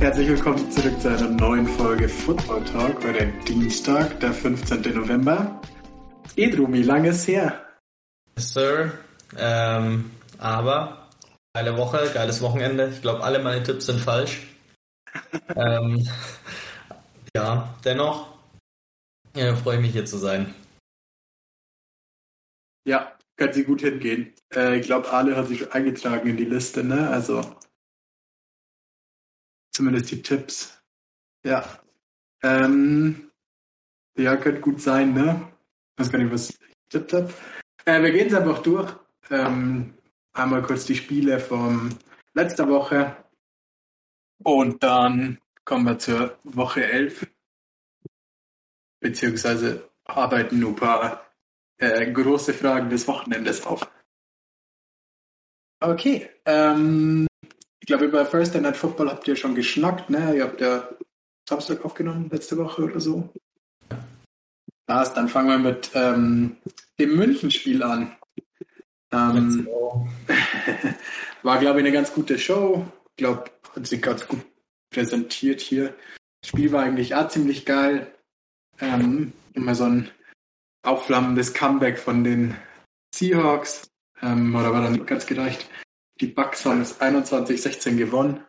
Herzlich willkommen zurück zu einer neuen Folge Football Talk, heute Dienstag, der 15. November. Edrumi, lang ist her. Sir. Ähm, aber geile Woche, geiles Wochenende. Ich glaube, alle meine Tipps sind falsch. ähm, ja, dennoch ja, freue ich mich hier zu sein. Ja, kann sie gut hingehen. Äh, ich glaube, alle hat sich eingetragen in die Liste, ne? Also zumindest die Tipps. Ja. Ähm, ja, könnte gut sein, ne? Ich weiß gar nicht, was ich getippt habe. Äh, wir gehen es einfach durch. Ähm, einmal kurz die Spiele von letzter Woche. Und dann kommen wir zur Woche 11. Beziehungsweise arbeiten nur ein paar äh, große Fragen des Wochenendes auf. Okay. Ähm, ich glaube, über Thursday Night Football habt ihr schon geschnackt, ne? Ihr habt ja Samstag aufgenommen, letzte Woche oder so. Passt, dann fangen wir mit ähm, dem München-Spiel an. Ähm, war, glaube ich, eine ganz gute Show. Ich glaube, hat sich ganz gut präsentiert hier. Das Spiel war eigentlich auch ziemlich geil. Ähm, immer so ein aufflammendes Comeback von den Seahawks. Ähm, oder war dann ganz gereicht. Die Bucks haben es 21-16 gewonnen.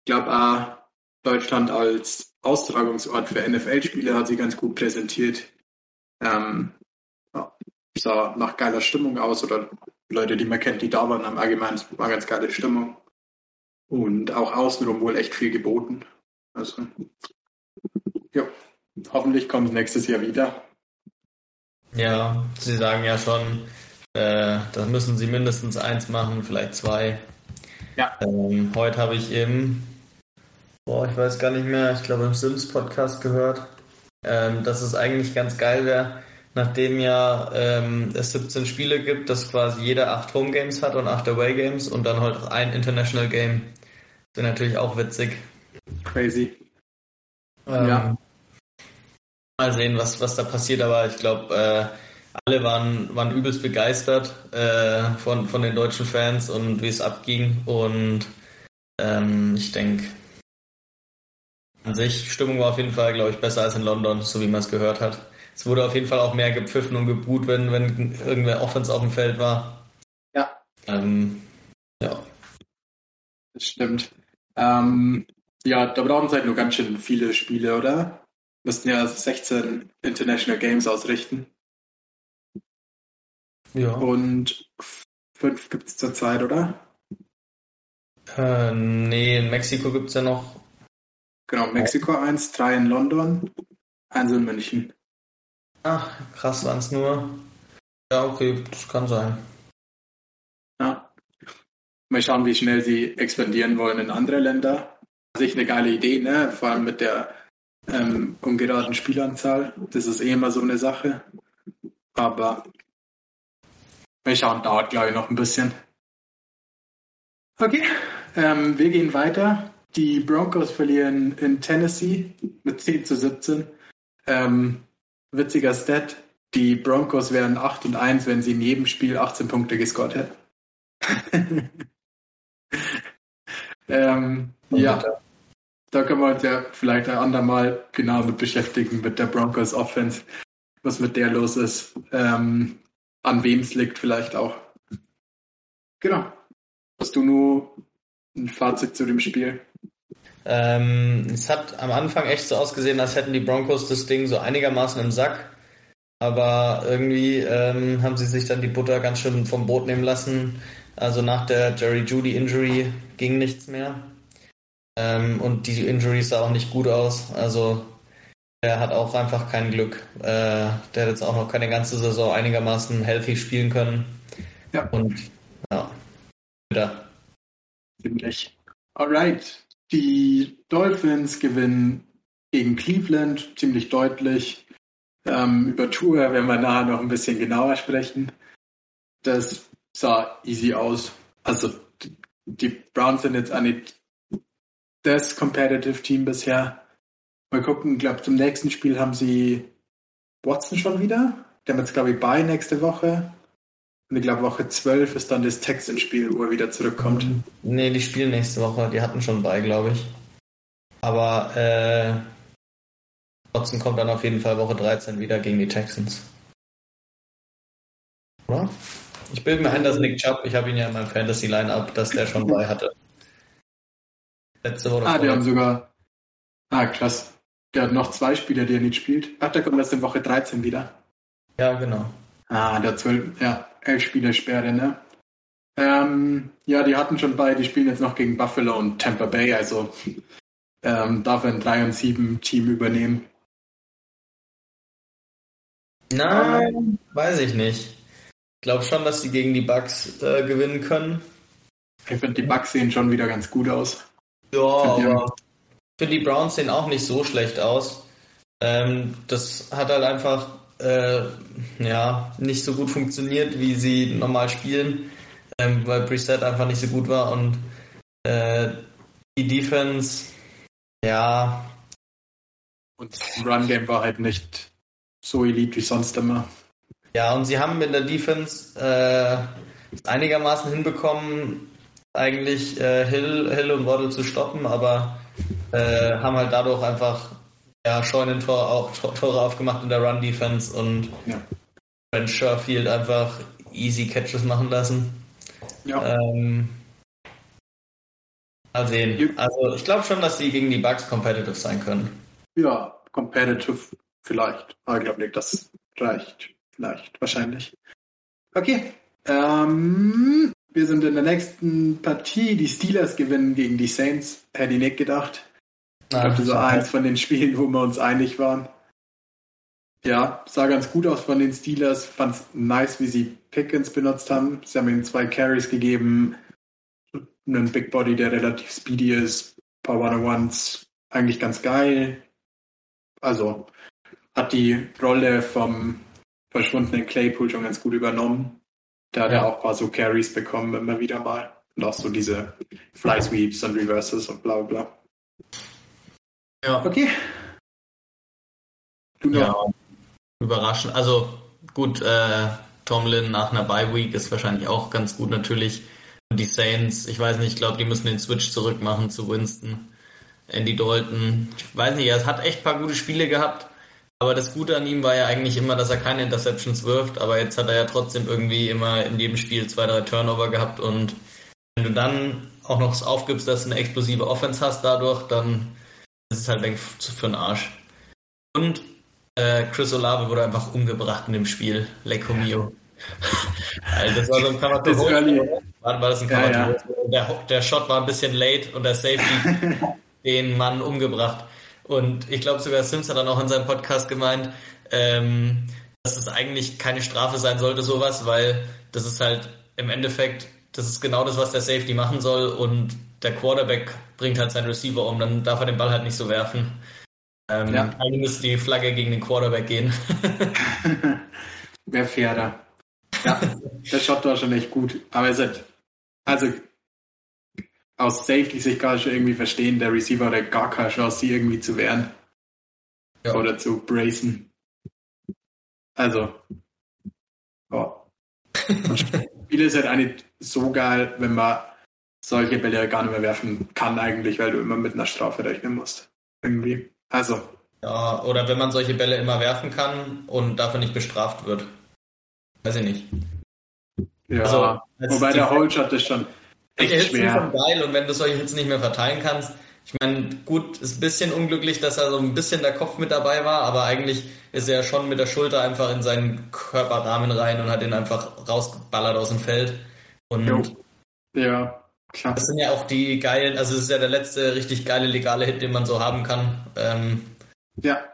Ich glaube, auch Deutschland als Austragungsort für NFL-Spiele hat sie ganz gut präsentiert. Ähm, ja, sah nach geiler Stimmung aus oder Leute, die man kennt, die da waren, haben allgemein war ganz geile Stimmung. Und auch außenrum wohl echt viel geboten. Also, ja, hoffentlich kommt es nächstes Jahr wieder. Ja, Sie sagen ja schon, äh, da müssen Sie mindestens eins machen, vielleicht zwei. Ja. Ähm, heute habe ich im, boah, ich weiß gar nicht mehr, ich glaube im Sims-Podcast gehört, ähm, dass es eigentlich ganz geil wäre, nachdem ja ähm, es 17 Spiele gibt, dass quasi jeder acht Home Games hat und acht Away Games und dann halt auch ein International Game. Das wäre natürlich auch witzig. Crazy. Ähm, Ja. Mal sehen, was, was da passiert, aber ich glaube, äh, alle waren, waren übelst begeistert äh, von, von den deutschen Fans und wie es abging. Und ähm, ich denke, an sich, Stimmung war auf jeden Fall, glaube ich, besser als in London, so wie man es gehört hat. Es wurde auf jeden Fall auch mehr gepfiffen und geboot, wenn, wenn irgendwer Offense auf dem Feld war. Ja. Ähm, ja. Das stimmt. Ähm, ja, da brauchen sie halt nur ganz schön viele Spiele, oder? Müssten ja 16 International Games ausrichten. Ja. Und fünf gibt es zurzeit, oder? Äh, nee, in Mexiko gibt es ja noch. Genau, Mexiko eins, drei in London, eins in München. Ach, krass waren es nur. Ja, okay, das kann sein. Mal schauen, wie schnell sie expandieren wollen in andere Länder. Sich eine geile Idee, ne? Vor allem mit der ähm, ungeraden Spielanzahl. Das ist eh immer so eine Sache. Aber mal schauen, dauert glaube ich noch ein bisschen. Okay, ähm, wir gehen weiter. Die Broncos verlieren in Tennessee mit 10 zu 17. Ähm, witziger Stat. Die Broncos wären 8 und 1, wenn sie in jedem Spiel 18 Punkte gescored hätten. ähm, ja, da können wir uns ja vielleicht ein andermal genau mit beschäftigen, mit der Broncos Offense, was mit der los ist, ähm, an wem es liegt vielleicht auch. Genau. Hast du nur ein Fazit zu dem Spiel? Ähm, es hat am Anfang echt so ausgesehen, als hätten die Broncos das Ding so einigermaßen im Sack. Aber irgendwie ähm, haben sie sich dann die Butter ganz schön vom Boot nehmen lassen. Also nach der Jerry Judy Injury ging nichts mehr. Ähm, und die Injury sah auch nicht gut aus. Also er hat auch einfach kein Glück. Äh, der hat jetzt auch noch keine ganze Saison einigermaßen healthy spielen können. Ja. Und ja, bitter. Ziemlich. Alright. Die Dolphins gewinnen gegen Cleveland ziemlich deutlich. Ähm, über Tour werden wir nachher noch ein bisschen genauer sprechen. Das sah easy aus. Also die Browns sind jetzt auch nicht das Competitive Team bisher. Mal gucken, ich glaube, zum nächsten Spiel haben sie Watson schon wieder. Die haben jetzt, glaube ich, bei nächste Woche. Und ich glaube, Woche 12 ist dann das Texans-Spiel, wo er wieder zurückkommt. Nee, die spielen nächste Woche. Die hatten schon bei, glaube ich. Aber äh, Watson kommt dann auf jeden Fall Woche 13 wieder gegen die Texans. Oder? Ich bilde mir ein, dass Nick Chubb, ich habe ihn ja in meinem Fantasy-Line-Up, dass der schon bei hatte. Letzte Woche. Ah, die haben sogar. Ah, krass. Der hat noch zwei Spieler, die er nicht spielt. Ach, der kommt erst in Woche 13 wieder. Ja, genau. Ah, der 12, ja, 11 Spieler Sperre, ne? Ähm, ja, die hatten schon bei, die spielen jetzt noch gegen Buffalo und Tampa Bay, also ähm, darf er ein 3 und 7 Team übernehmen. Nein, weiß ich nicht. Ich glaube schon, dass sie gegen die Bucks äh, gewinnen können. Ich finde, die Bucks sehen schon wieder ganz gut aus. Ja, aber ich finde, die Browns sehen auch nicht so schlecht aus. Ähm, das hat halt einfach äh, ja, nicht so gut funktioniert, wie sie normal spielen, ähm, weil Preset einfach nicht so gut war und äh, die Defense, ja. Und das Run Game war halt nicht so elite wie sonst immer. Ja, und sie haben in der Defense äh, einigermaßen hinbekommen, eigentlich äh, Hill, Hill und Waddle zu stoppen, aber äh, haben halt dadurch einfach ja, Scheunentor auch Tore aufgemacht in der Run-Defense und ja. Ben Sherfield einfach easy Catches machen lassen. Ja. Ähm, mal sehen. Also ich glaube schon, dass sie gegen die Bugs competitive sein können. Ja, competitive vielleicht. Aber ich glaube nicht, das reicht. Vielleicht, wahrscheinlich. Okay. Ähm, wir sind in der nächsten Partie. Die Steelers gewinnen gegen die Saints. Hätte ich nicht gedacht. Ich glaube, so eins von den Spielen, wo wir uns einig waren. Ja, sah ganz gut aus von den Steelers. Fand es nice, wie sie Pickens benutzt haben. Sie haben ihm zwei Carries gegeben. Einen Big Body, der relativ speedy ist. Ein paar One-on-Ones. Eigentlich ganz geil. Also, hat die Rolle vom verschwundenen Claypool schon ganz gut übernommen. Da hat er auch ein paar so Carries bekommen, immer wieder mal. Und auch so diese Fly Sweeps und Reverses und bla bla. Ja. Okay. Du ja, überraschend. Also gut, äh, Tomlin nach einer Bye Week ist wahrscheinlich auch ganz gut natürlich. Und die Saints, ich weiß nicht, ich glaube, die müssen den Switch zurück machen zu Winston. Andy Dalton. Ich weiß nicht, er hat echt ein paar gute Spiele gehabt. Aber das Gute an ihm war ja eigentlich immer, dass er keine Interceptions wirft. Aber jetzt hat er ja trotzdem irgendwie immer in jedem Spiel zwei, drei Turnover gehabt. Und wenn du dann auch noch aufgibst, dass du eine explosive Offense hast dadurch, dann ist es halt weg für den Arsch. Und äh, Chris Olave wurde einfach umgebracht in dem Spiel. Lecco mio. also das war so ein Kammerto. War, war das ein Kammerto? Ja, ja. Der, der Shot war ein bisschen late und der Safety den Mann umgebracht. Und ich glaube sogar Sims hat dann auch in seinem Podcast gemeint, ähm, dass es eigentlich keine Strafe sein sollte, sowas, weil das ist halt im Endeffekt, das ist genau das, was der Safety machen soll und der Quarterback bringt halt seinen Receiver um, dann darf er den Ball halt nicht so werfen. Ähm, ja. Eigentlich müsste die Flagge gegen den Quarterback gehen. Wäre fairer. Ja, der Shot war schon echt gut. Aber es hat, also aus Safety-Sicht kann ich schon irgendwie verstehen, der Receiver hat gar keine Chance, sie irgendwie zu wehren. Ja. Oder zu bracen. Also, oh. Spiel ist halt auch nicht so geil, wenn man solche Bälle gar nicht mehr werfen kann eigentlich, weil du immer mit einer Strafe rechnen musst. Irgendwie. Also. Ja, oder wenn man solche Bälle immer werfen kann und dafür nicht bestraft wird. Weiß ich nicht. Ja, also, wobei der Holshot ist schon echt der schwer. schon geil und wenn du solche Hits nicht mehr verteilen kannst, ich meine, gut, ist ein bisschen unglücklich, dass er so ein bisschen der Kopf mit dabei war, aber eigentlich ist er schon mit der Schulter einfach in seinen Körperrahmen rein und hat ihn einfach rausgeballert aus dem Feld. Und jo. ja, klar. Das sind ja auch die geilen, also es ist ja der letzte richtig geile legale Hit, den man so haben kann. Ähm, ja.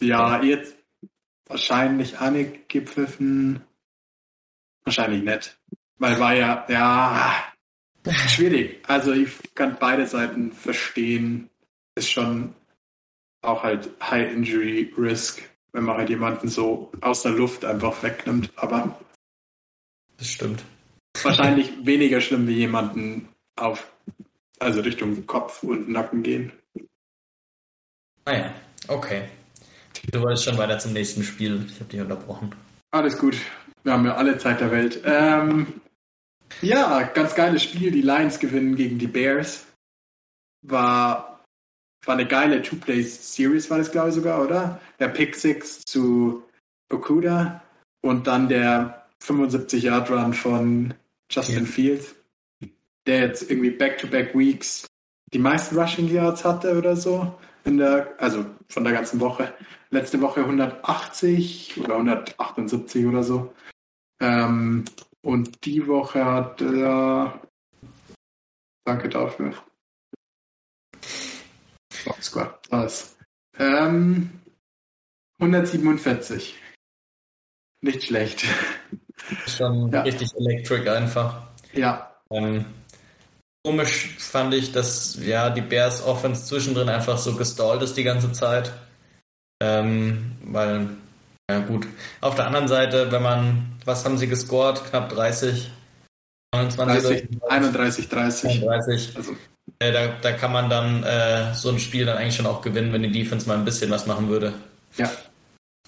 Ja, jetzt wahrscheinlich Anne gepfiffen. Wahrscheinlich nicht. Weil war ja, ja, schwierig. Also ich kann beide Seiten verstehen. Ist schon auch halt High Injury Risk, wenn man halt jemanden so aus der Luft einfach wegnimmt. Aber das stimmt. Wahrscheinlich weniger schlimm wie jemanden auf also Richtung Kopf und Nacken gehen. Ah ja, okay. Du wolltest schon weiter zum nächsten Spiel. Ich habe dich unterbrochen. Alles gut. Wir haben ja alle Zeit der Welt. Ähm, ja, ganz geiles Spiel. Die Lions gewinnen gegen die Bears. War, war eine geile Two-Play-Series, war das, glaube ich, sogar, oder? Der Pick Six zu Okuda und dann der 75-Yard-Run von Justin ja. Fields, der jetzt irgendwie Back-to-Back -back Weeks die meisten Rushing Yards hatte oder so. In der, also von der ganzen Woche. Letzte Woche 180 oder 178 oder so. Ähm, und die Woche hat er. Danke dafür. Oh, Squad. Alles. Ähm, 147. Nicht schlecht. Schon ja. richtig electric einfach. Ja. Ähm, komisch fand ich, dass ja die Bears Offense zwischendrin einfach so gestallt ist die ganze Zeit. Ähm, weil, ja gut. Auf der anderen Seite, wenn man, was haben sie gescored? Knapp 30. 29, 31, 30. 30. Also. Äh, da, da kann man dann äh, so ein Spiel dann eigentlich schon auch gewinnen, wenn die Defense mal ein bisschen was machen würde. Ja,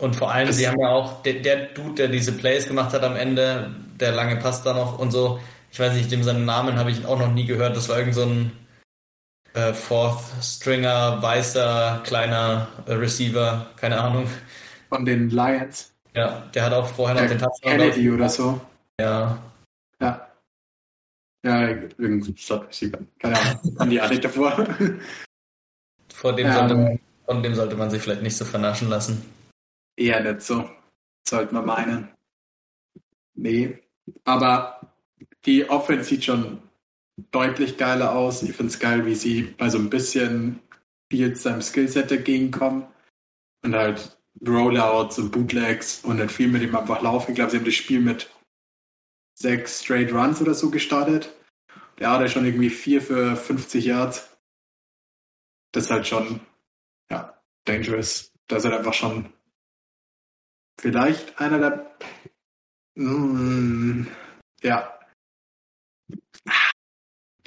und vor allem, das sie haben ja auch, der, der, Dude, der diese Plays gemacht hat am Ende, der lange Pass da noch und so, ich weiß nicht, dem seinen Namen habe ich auch noch nie gehört. Das war irgend so ein äh, Fourth Stringer, weißer, kleiner äh, Receiver, keine Ahnung. Von den Lions. Ja, der hat auch vorher noch der den Touchdown. Kennedy oder so. Ja. Ja. Ja, irgendein Stadtreceiver. Keine Ahnung. Haben die alle davor. Vor dem, sollte man, von dem sollte man sich vielleicht nicht so vernaschen lassen. Eher nicht so, sollte man meinen. Nee, aber die Offense sieht schon deutlich geiler aus. Ich finde es geil, wie sie bei so ein bisschen viel seinem Skillset entgegenkommen und halt Rollouts und Bootlegs und dann viel mit ihm einfach laufen. Ich glaube, sie haben das Spiel mit sechs Straight Runs oder so gestartet. Der hatte schon irgendwie vier für 50 Yards. Das ist halt schon, ja, dangerous. Das ist halt einfach schon vielleicht einer der, mm, ja,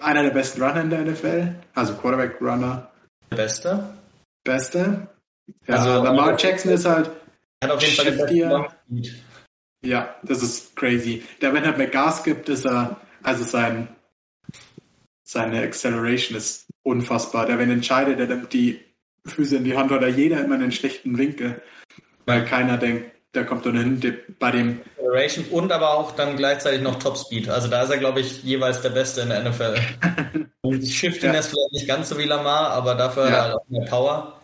einer der besten Runner in der NFL, also Quarterback Runner. Der beste? Beste. Ja, also, Lamar Jackson ist halt. Hat auf jeden Fall besten Ja, das ist crazy. Der, wenn er McGas gibt, ist er, also sein, seine Acceleration ist unfassbar. Der, wenn er entscheidet, der nimmt die Füße in die Hand oder jeder immer einen schlechten Winkel, weil keiner denkt, der kommt dann hin bei dem. Acceleration und aber auch dann gleichzeitig noch Top Speed. Also da ist er, glaube ich, jeweils der Beste in der NFL. und Shifting ja. ist vielleicht nicht ganz so wie Lamar, aber dafür ja. halt auch mehr Power.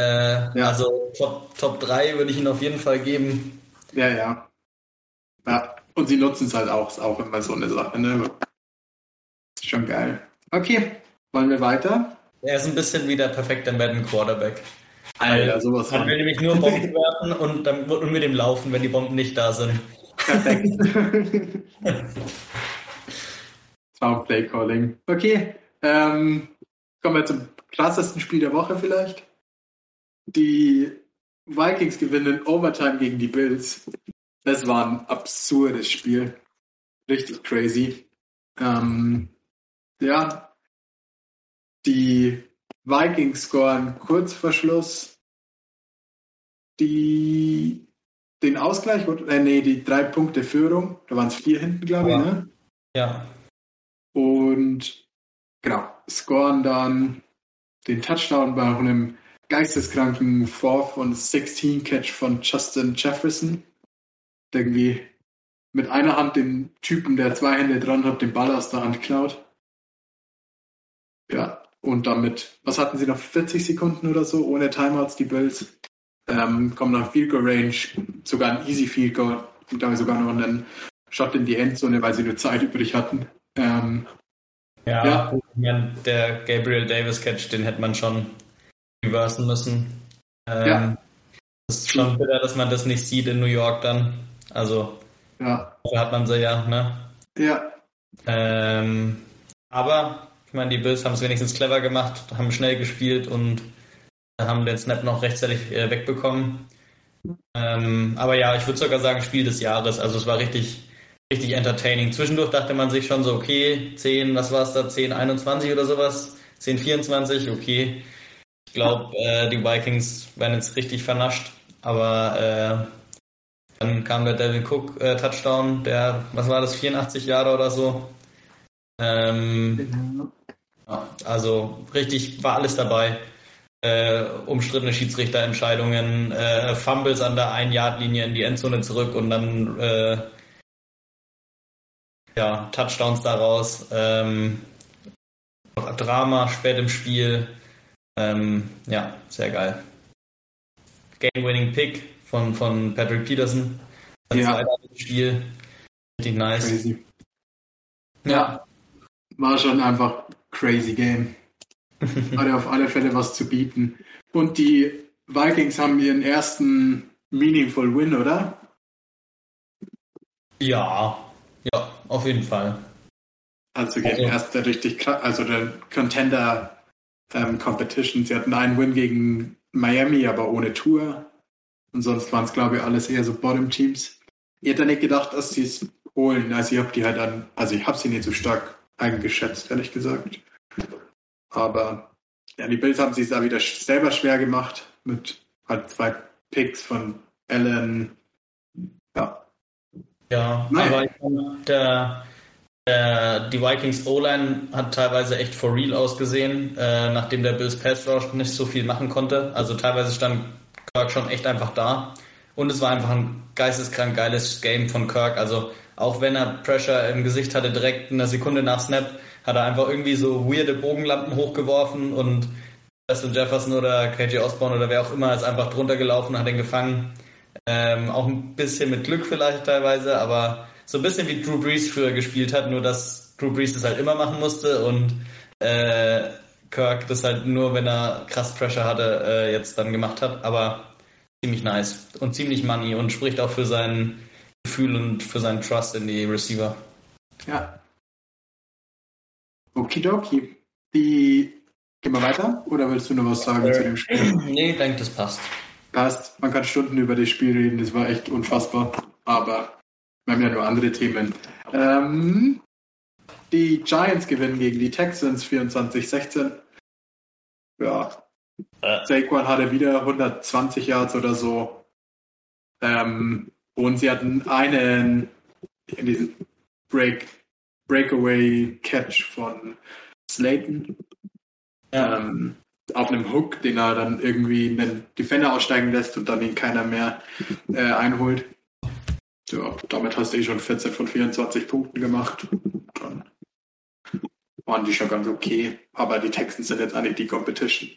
Äh, ja. Also Top, Top 3 würde ich ihn auf jeden Fall geben. Ja, ja. Ja, und sie nutzen es halt auch, ist auch immer so eine Sache, ne? Ist schon geil. Okay, wollen wir weiter? Er ist ein bisschen wie der perfekte Madden Quarterback. Alter, sowas Man will nämlich nur Bomben werfen und dann und mit dem laufen, wenn die Bomben nicht da sind. Perfekt. Soundplay Calling. Okay, ähm, kommen wir zum krassesten Spiel der Woche vielleicht. Die Vikings gewinnen Overtime gegen die Bills. Das war ein absurdes Spiel. Richtig crazy. Ähm, ja, die Vikings scoren kurz vor Schluss die, den Ausgleich, äh, nee, die drei Punkte Führung. Da waren es vier hinten, glaube ich, ne? Ja. Und genau, scoren dann den Touchdown bei einem geisteskranken 4 und 16 Catch von Justin Jefferson. Der irgendwie mit einer Hand den Typen, der zwei Hände dran hat, den Ball aus der Hand klaut. Ja, und damit, was hatten sie noch, 40 Sekunden oder so, ohne Timeouts, die Bills. Ähm, kommen nach Field Goal Range, sogar ein Easy Field Goal, und damit sogar noch einen Shot in die Endzone, weil sie nur Zeit übrig hatten. Ähm, ja, ja. Der Gabriel Davis Catch, den hätte man schon reversen müssen. Ähm, ja. Das ist schon bitter, dass man das nicht sieht in New York dann. Also, ja. da hat man sie ja, ne? Ja. Ähm, aber ich meine, die Bills haben es wenigstens clever gemacht, haben schnell gespielt und haben den Snap noch rechtzeitig äh, wegbekommen. Ähm, aber ja, ich würde sogar sagen, Spiel des Jahres. Also es war richtig, richtig entertaining. Zwischendurch dachte man sich schon so, okay, 10, was war es da, 10, 21 oder sowas, 10, 24, okay. Ich glaube, äh, die Vikings werden jetzt richtig vernascht, aber äh, dann kam der Devin Cook äh, Touchdown, der, was war das, 84 Jahre oder so. Ähm, ja, also richtig war alles dabei. Äh, umstrittene Schiedsrichterentscheidungen, äh, Fumbles an der Ein-Yard-Linie in die Endzone zurück und dann äh, ja, Touchdowns daraus. Ähm, Drama spät im Spiel. Ähm, ja, sehr geil. Game-winning Pick von, von Patrick Peterson. Das ja. Spiel. Richtig nice. Crazy. Ja. War schon einfach crazy Game. Hatte auf alle Fälle was zu bieten. Und die Vikings haben ihren ersten Meaningful Win, oder? Ja, ja, auf jeden Fall. Also gegen also, erste richtig, also der Contender ähm, Competition. Sie hatten einen Win gegen Miami, aber ohne Tour. Und sonst waren es, glaube ich, alles eher so Bottom-Teams. Ich hätte nicht gedacht, dass sie es holen. Also ich habe die halt dann, also ich habe sie nicht so stark eingeschätzt, ehrlich gesagt. Aber ja, die Bills haben sich da wieder selber schwer gemacht mit halt zwei Picks von Allen. Ja. Ja, Nein. aber ich der, die Vikings O-Line hat teilweise echt for real ausgesehen, äh, nachdem der Bills Pass Rush nicht so viel machen konnte. Also teilweise stand Kirk schon echt einfach da. Und es war einfach ein geisteskrank geiles Game von Kirk. Also auch wenn er Pressure im Gesicht hatte, direkt in der Sekunde nach Snap, hat er einfach irgendwie so weirde Bogenlampen hochgeworfen und Justin Jefferson oder KJ Osborne oder wer auch immer ist einfach drunter gelaufen, hat ihn gefangen. Ähm, auch ein bisschen mit Glück vielleicht teilweise, aber so ein bisschen wie Drew Brees früher gespielt hat, nur dass Drew Brees das halt immer machen musste und äh, Kirk das halt nur, wenn er krass Pressure hatte, äh, jetzt dann gemacht hat. Aber ziemlich nice und ziemlich money und spricht auch für sein Gefühl und für seinen Trust in die Receiver. Ja, Okidoki. Die Gehen wir weiter? Oder willst du noch was sagen zu dem Spiel? Nee, ich denke, das passt. Passt. Man kann Stunden über das Spiel reden, das war echt unfassbar. Aber wir haben ja nur andere Themen. Ähm, die Giants gewinnen gegen die Texans 24-16. Ja. Äh. Saquon hatte wieder 120 Yards oder so. Ähm, und sie hatten einen in diesem Break Breakaway Catch von Slayton. Ja. Ähm, auf einem Hook, den er dann irgendwie einen Defender aussteigen lässt und dann ihn keiner mehr äh, einholt. Ja, damit hast du eh schon 14 von 24 Punkten gemacht. Dann waren die schon ganz okay. Aber die Texans sind jetzt eigentlich die Competition.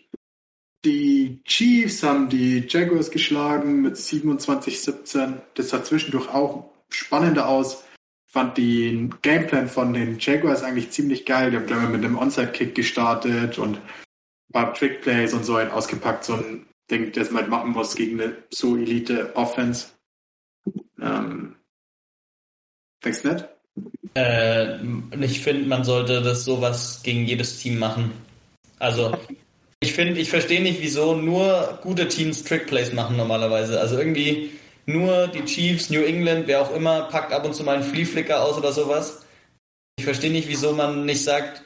Die Chiefs haben die Jaguars geschlagen mit 27-17. Das sah zwischendurch auch spannender aus fand den Gameplan von den Jaguars eigentlich ziemlich geil. Die haben gleich mal mit einem Onside-Kick gestartet und ein paar Trickplays und so ausgepackt. So ein Ding, das man halt machen muss gegen eine so elite Offense. Ähm, denkst du nicht? Äh, ich finde, man sollte das sowas gegen jedes Team machen. Also, ich finde, ich verstehe nicht, wieso nur gute Teams Trickplays machen normalerweise. Also irgendwie, nur die Chiefs, New England, wer auch immer, packt ab und zu mal einen Flea aus oder sowas. Ich verstehe nicht, wieso man nicht sagt,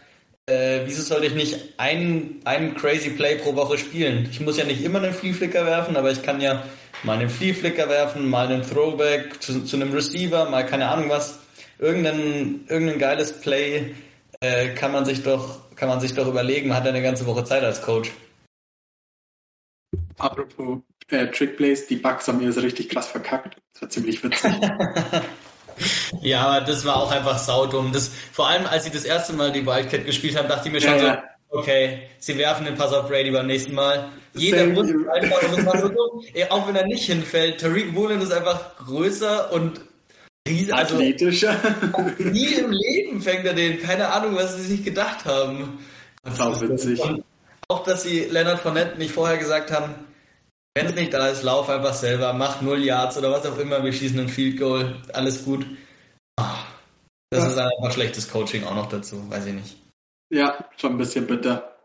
äh, wieso sollte ich nicht einen, einen crazy Play pro Woche spielen? Ich muss ja nicht immer einen Flea werfen, aber ich kann ja mal einen Flea werfen, mal einen Throwback zu, zu, einem Receiver, mal keine Ahnung was. Irgendein, irgendein geiles Play äh, kann man sich doch kann man sich doch überlegen. Man hat ja eine ganze Woche Zeit als Coach. Apropos äh, Trickplays, die Bugs haben mir so richtig krass verkackt. Das war ziemlich witzig. ja, aber das war auch einfach saudumm. Das, vor allem, als sie das erste Mal die Wildcat gespielt haben, dachte ich mir schon ja, so, okay, sie werfen den Pass auf Brady beim nächsten Mal. Jeder muss einfach, und das war so auch wenn er nicht hinfällt, Tariq Woolen ist einfach größer und riesig, also athletischer. nie im Leben fängt er den, keine Ahnung, was sie sich gedacht haben. Das war witzig. Und auch, dass sie Leonard Fournette nicht vorher gesagt haben, wenn es nicht da ist, lauf einfach selber, mach null Yards oder was auch immer, wir schießen ein Field Goal, alles gut. Das ja. ist einfach schlechtes Coaching auch noch dazu, weiß ich nicht. Ja, schon ein bisschen bitter.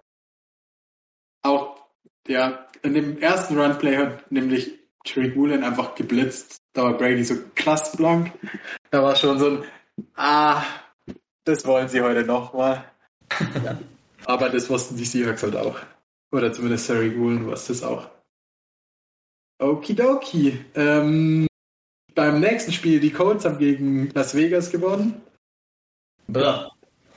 Auch, ja, in dem ersten Runplay hat nämlich Tariq Woolen einfach geblitzt. Da war Brady so klass blank. da war schon so ein, ah, das wollen sie heute nochmal. ja. Aber das wussten die Seahawks halt auch. Oder zumindest Sarah Woolen wusste es auch. Okidoki. Ähm, beim nächsten Spiel, die Colts haben gegen Las Vegas gewonnen. Blah.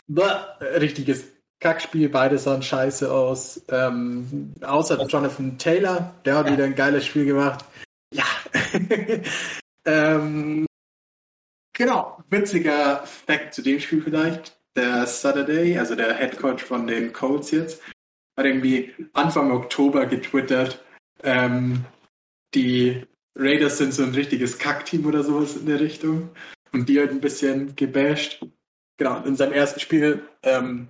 Blah. Richtiges Kackspiel, beide sahen scheiße aus. Ähm, außer Jonathan Taylor, der hat ja. wieder ein geiles Spiel gemacht. Ja. ähm, genau, witziger Fact zu dem Spiel vielleicht. Der Saturday, also der Head Coach von den Colts jetzt, hat irgendwie Anfang Oktober getwittert, ähm, die Raiders sind so ein richtiges Kackteam oder sowas in der Richtung. Und die halt ein bisschen gebasht. Genau, in seinem ersten Spiel, ähm,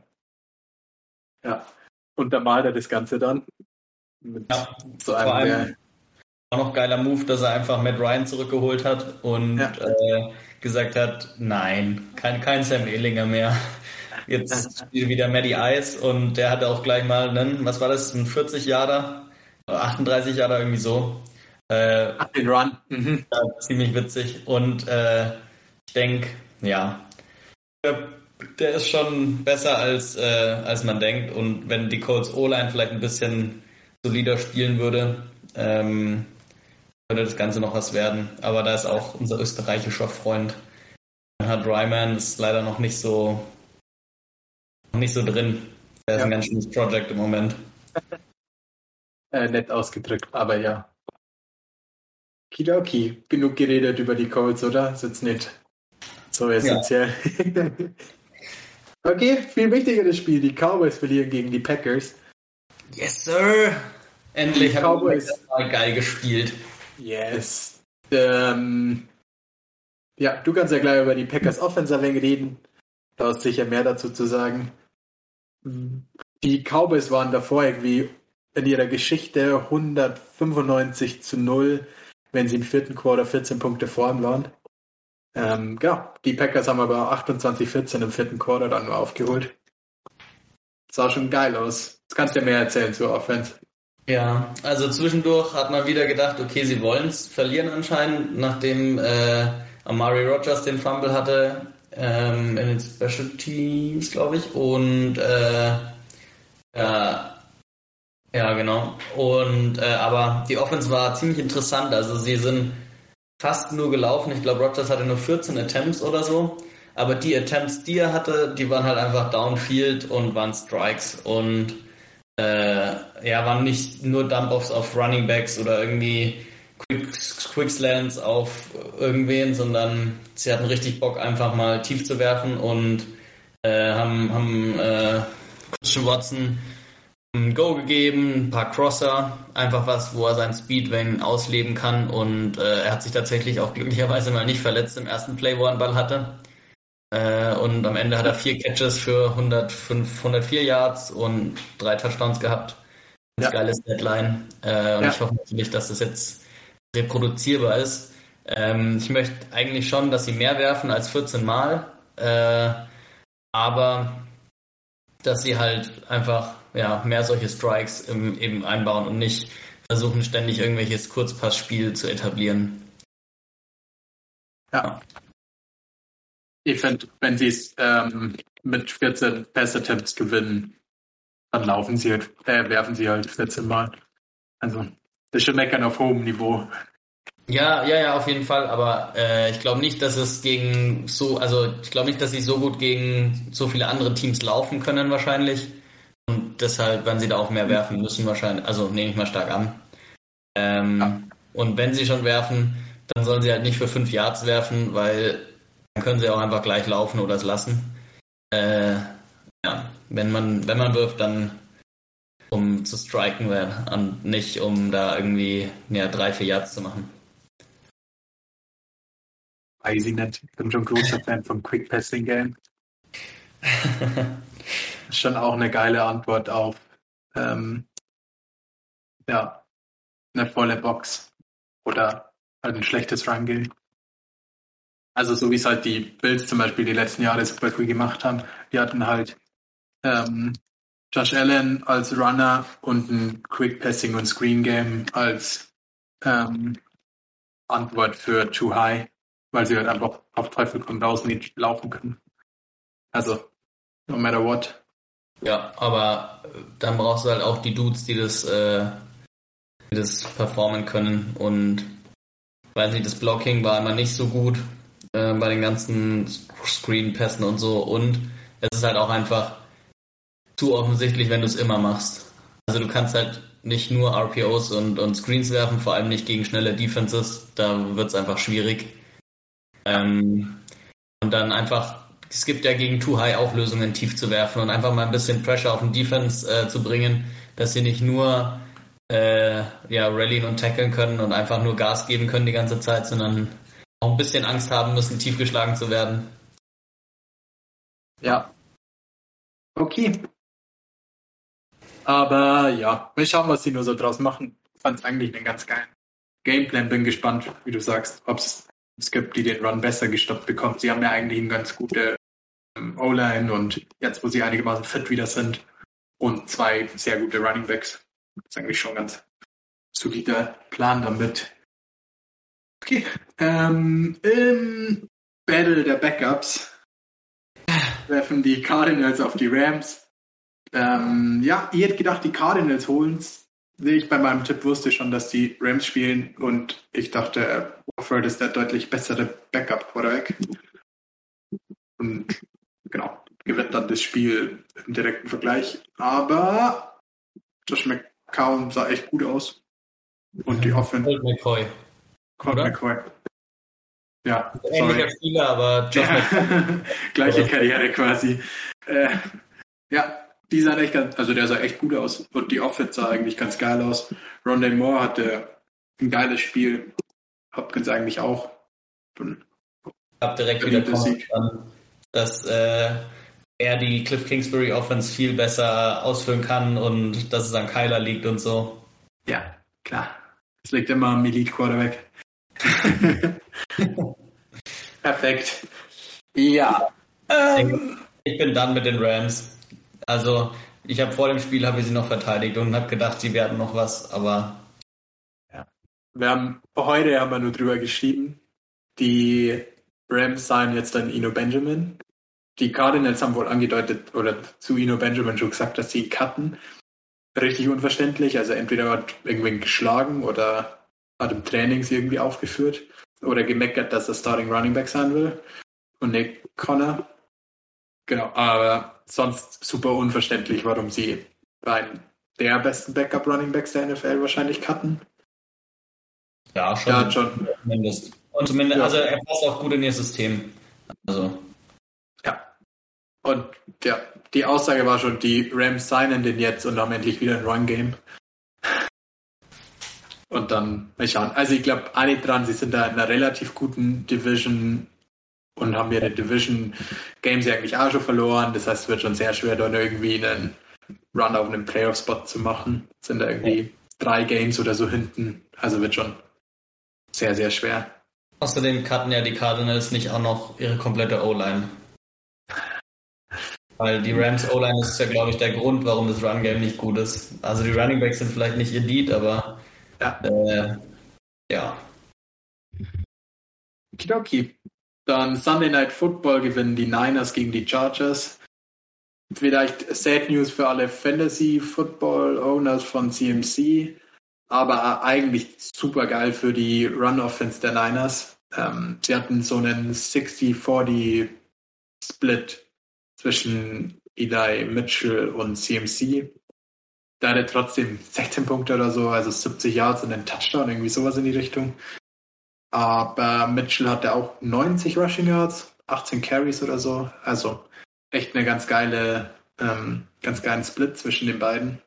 ja, untermalt er das Ganze dann. Mit ja, so einem der auch noch geiler Move, dass er einfach Matt Ryan zurückgeholt hat und ja. äh, gesagt hat, nein, kein, kein Sam Ehlinger mehr. Jetzt spielt wieder Maddie Ice und der hatte auch gleich mal einen, was war das, ein 40 Jahre, 38 Jahre irgendwie so. Äh, den Run. Mhm. Ja, ziemlich witzig. Und äh, ich denke, ja, der, ist schon besser als, äh, als man denkt. Und wenn die Colts O-Line vielleicht ein bisschen solider spielen würde, ähm, würde das Ganze noch was werden. Aber da ist auch unser österreichischer Freund, Herr Ryman, ist leider noch nicht so, noch nicht so drin. Der ja. ist ein ganz schönes Projekt im Moment. äh, nett ausgedrückt, aber ja. Kidoki, genug geredet über die Colts, oder? Ist jetzt nicht so essentiell. Ja. okay, viel wichtiger das Spiel. Die Cowboys verlieren gegen die Packers. Yes, sir! Endlich die haben Cowboys mal geil gespielt. Yes. Ähm, ja, du kannst ja gleich über die Packers Offense reden. Da ist sicher mehr dazu zu sagen. Die Cowboys waren davor irgendwie in ihrer Geschichte 195 zu 0 wenn sie im vierten Quarter 14 Punkte vorn waren. Ähm, genau, die Packers haben aber 28-14 im vierten Quarter dann nur aufgeholt. Sah schon geil aus. Jetzt kannst du ja mehr erzählen zur Offense. Ja, also zwischendurch hat man wieder gedacht, okay, sie wollen es verlieren anscheinend, nachdem äh, Amari Rogers den Fumble hatte ähm, in den Special Teams, glaube ich. Und äh, ja, ja, genau. Und äh, aber die Offense war ziemlich interessant. Also sie sind fast nur gelaufen. Ich glaube, Rogers hatte nur 14 Attempts oder so. Aber die Attempts, die er hatte, die waren halt einfach Downfield und waren Strikes. Und äh, ja, waren nicht nur Dump-Offs auf Running Backs oder irgendwie Quick, auf irgendwen, sondern sie hatten richtig Bock, einfach mal tief zu werfen und äh, haben, haben äh, Christian Watson ein Go gegeben, ein paar Crosser, einfach was, wo er seinen Speedwing ausleben kann und äh, er hat sich tatsächlich auch glücklicherweise mal nicht verletzt im ersten Play, wo er einen Ball hatte. Äh, und am Ende hat er vier Catches für 105, 104 Yards und drei Touchdowns gehabt. Ja. geiles Deadline. Äh, und ja. ich hoffe natürlich, dass das jetzt reproduzierbar ist. Ähm, ich möchte eigentlich schon, dass sie mehr werfen als 14 Mal. Äh, aber dass sie halt einfach ja, mehr solche Strikes im, eben einbauen und nicht versuchen ständig irgendwelches Kurzpassspiel zu etablieren. Ja. Ich finde, wenn sie es ähm, mit 14 Pass-Attempts gewinnen, dann laufen sie halt, äh, werfen sie halt 14 Mal. Also, das ist schon meckern auf hohem Niveau. Ja, ja, ja, auf jeden Fall. Aber äh, ich glaube nicht, dass es gegen so, also ich glaube nicht, dass sie so gut gegen so viele andere Teams laufen können wahrscheinlich. Und deshalb werden sie da auch mehr werfen müssen wahrscheinlich. Also nehme ich mal stark an. Ähm, ja. Und wenn sie schon werfen, dann sollen sie halt nicht für fünf Yards werfen, weil dann können sie auch einfach gleich laufen oder es lassen. Äh, ja, wenn man, wenn man wirft, dann um zu striken und nicht um da irgendwie ja, drei, vier Yards zu machen. Weiß ich nicht. Ich bin schon großer Fan vom Quick Passing Game. schon auch eine geile Antwort auf ähm, ja, eine volle Box oder halt ein schlechtes Run-Game. Also so wie es halt die Bills zum Beispiel die letzten Jahre super früh gemacht haben. Die hatten halt ähm, Josh Allen als Runner und ein Quick Passing und Screen Game als ähm, Antwort für Too High weil sie halt einfach auf Teufel komm raus nicht laufen können. Also, no matter what. Ja, aber dann brauchst du halt auch die Dudes, die das, äh, die das performen können und weiß nicht, das Blocking war immer nicht so gut äh, bei den ganzen Screen-Pässen und so und es ist halt auch einfach zu offensichtlich, wenn du es immer machst. Also du kannst halt nicht nur RPOs und, und Screens werfen, vor allem nicht gegen schnelle Defenses. Da wird es einfach schwierig. Ähm, und dann einfach, es gibt ja gegen Too High auch Lösungen, tief zu werfen und einfach mal ein bisschen Pressure auf den Defense äh, zu bringen, dass sie nicht nur äh, ja, rallyen und tackeln können und einfach nur Gas geben können die ganze Zeit, sondern auch ein bisschen Angst haben müssen, tief geschlagen zu werden. Ja. Okay. Aber ja, wir schauen, was sie nur so draus machen. Fand es eigentlich einen ganz geilen Gameplan. Bin gespannt, wie du sagst, ob es gibt, die den Run besser gestoppt bekommen. Sie haben ja eigentlich eine ganz gute ähm, O-Line und jetzt, wo sie einigermaßen fit wieder sind und zwei sehr gute Running Backs, ist eigentlich schon ganz solider Plan damit. Okay, ähm, im Battle der Backups werfen die Cardinals auf die Rams. Ähm, ja, ihr hättet gedacht, die Cardinals holen es. Ich bei meinem Tipp wusste schon, dass die Rams spielen und ich dachte, Warford ist der deutlich bessere Backup-Quarterback. Und genau, gewinnt dann das Spiel im direkten Vergleich. Aber Josh McCown sah echt gut aus. Und die Offense. Colt McCoy. Colt McCoy. Ja, Ähnlicher Spieler, aber Josh ja. Gleiche Karriere quasi. Äh, ja, die sahen echt ganz, also der sah echt gut aus und die Offense sah eigentlich ganz geil aus. Rondé Moore hatte ein geiles Spiel, Hopkins eigentlich auch. Und hab direkt wieder Sieg. dass äh, er die Cliff Kingsbury Offense viel besser ausführen kann und dass es an Kyler liegt und so. Ja, klar. Es liegt immer am Elite Quarterback. Perfekt. Ja. Ähm, ich bin dann mit den Rams. Also ich habe vor dem Spiel habe ich sie noch verteidigt und habe gedacht, sie werden noch was, aber ja. Wir haben heute haben wir nur drüber geschrieben. Die Rams seien jetzt dann Ino Benjamin. Die Cardinals haben wohl angedeutet oder zu Ino Benjamin schon gesagt, dass sie ihn cutten. Richtig unverständlich. Also entweder hat irgendwen geschlagen oder hat im Training sie irgendwie aufgeführt oder gemeckert, dass er Starting Running Back sein will. Und Nick Connor. Genau, aber sonst super unverständlich, warum sie beiden der besten Backup Running Backs der NFL wahrscheinlich cutten. Ja, schon. Ja, schon. Zumindest. Und zumindest, ja. also er passt auch gut in ihr System. Also. Ja. Und ja, die Aussage war schon, die Rams signen den jetzt und haben endlich wieder ein Run-Game. Und dann mal schauen. Also ich glaube, alle dran, sie sind da in einer relativ guten Division und haben ihre Division Games eigentlich auch schon verloren. Das heißt, es wird schon sehr schwer, dann irgendwie einen Run auf einen Playoff-Spot zu machen. Es sind da irgendwie drei Games oder so hinten. Also wird schon sehr, sehr schwer. Außerdem cutten ja die Cardinals nicht auch noch ihre komplette O-Line. Weil die Rams O-Line ist ja, glaube ich, der Grund, warum das Run-Game nicht gut ist. Also die Running Backs sind vielleicht nicht Elite, aber ja. Äh, ja. Okidoki. Dann Sunday Night Football gewinnen die Niners gegen die Chargers. Vielleicht Sad News für alle Fantasy Football Owners von CMC, aber eigentlich super geil für die Run Offense der Niners. Ähm, sie hatten so einen 60-40 Split zwischen Eli Mitchell und CMC. Da hat er trotzdem 16 Punkte oder so, also 70 Yards und einen Touchdown, irgendwie sowas in die Richtung. Aber Mitchell hatte auch 90 Rushing Yards, 18 Carries oder so. Also echt eine ganz geile, ähm, ganz geilen Split zwischen den beiden.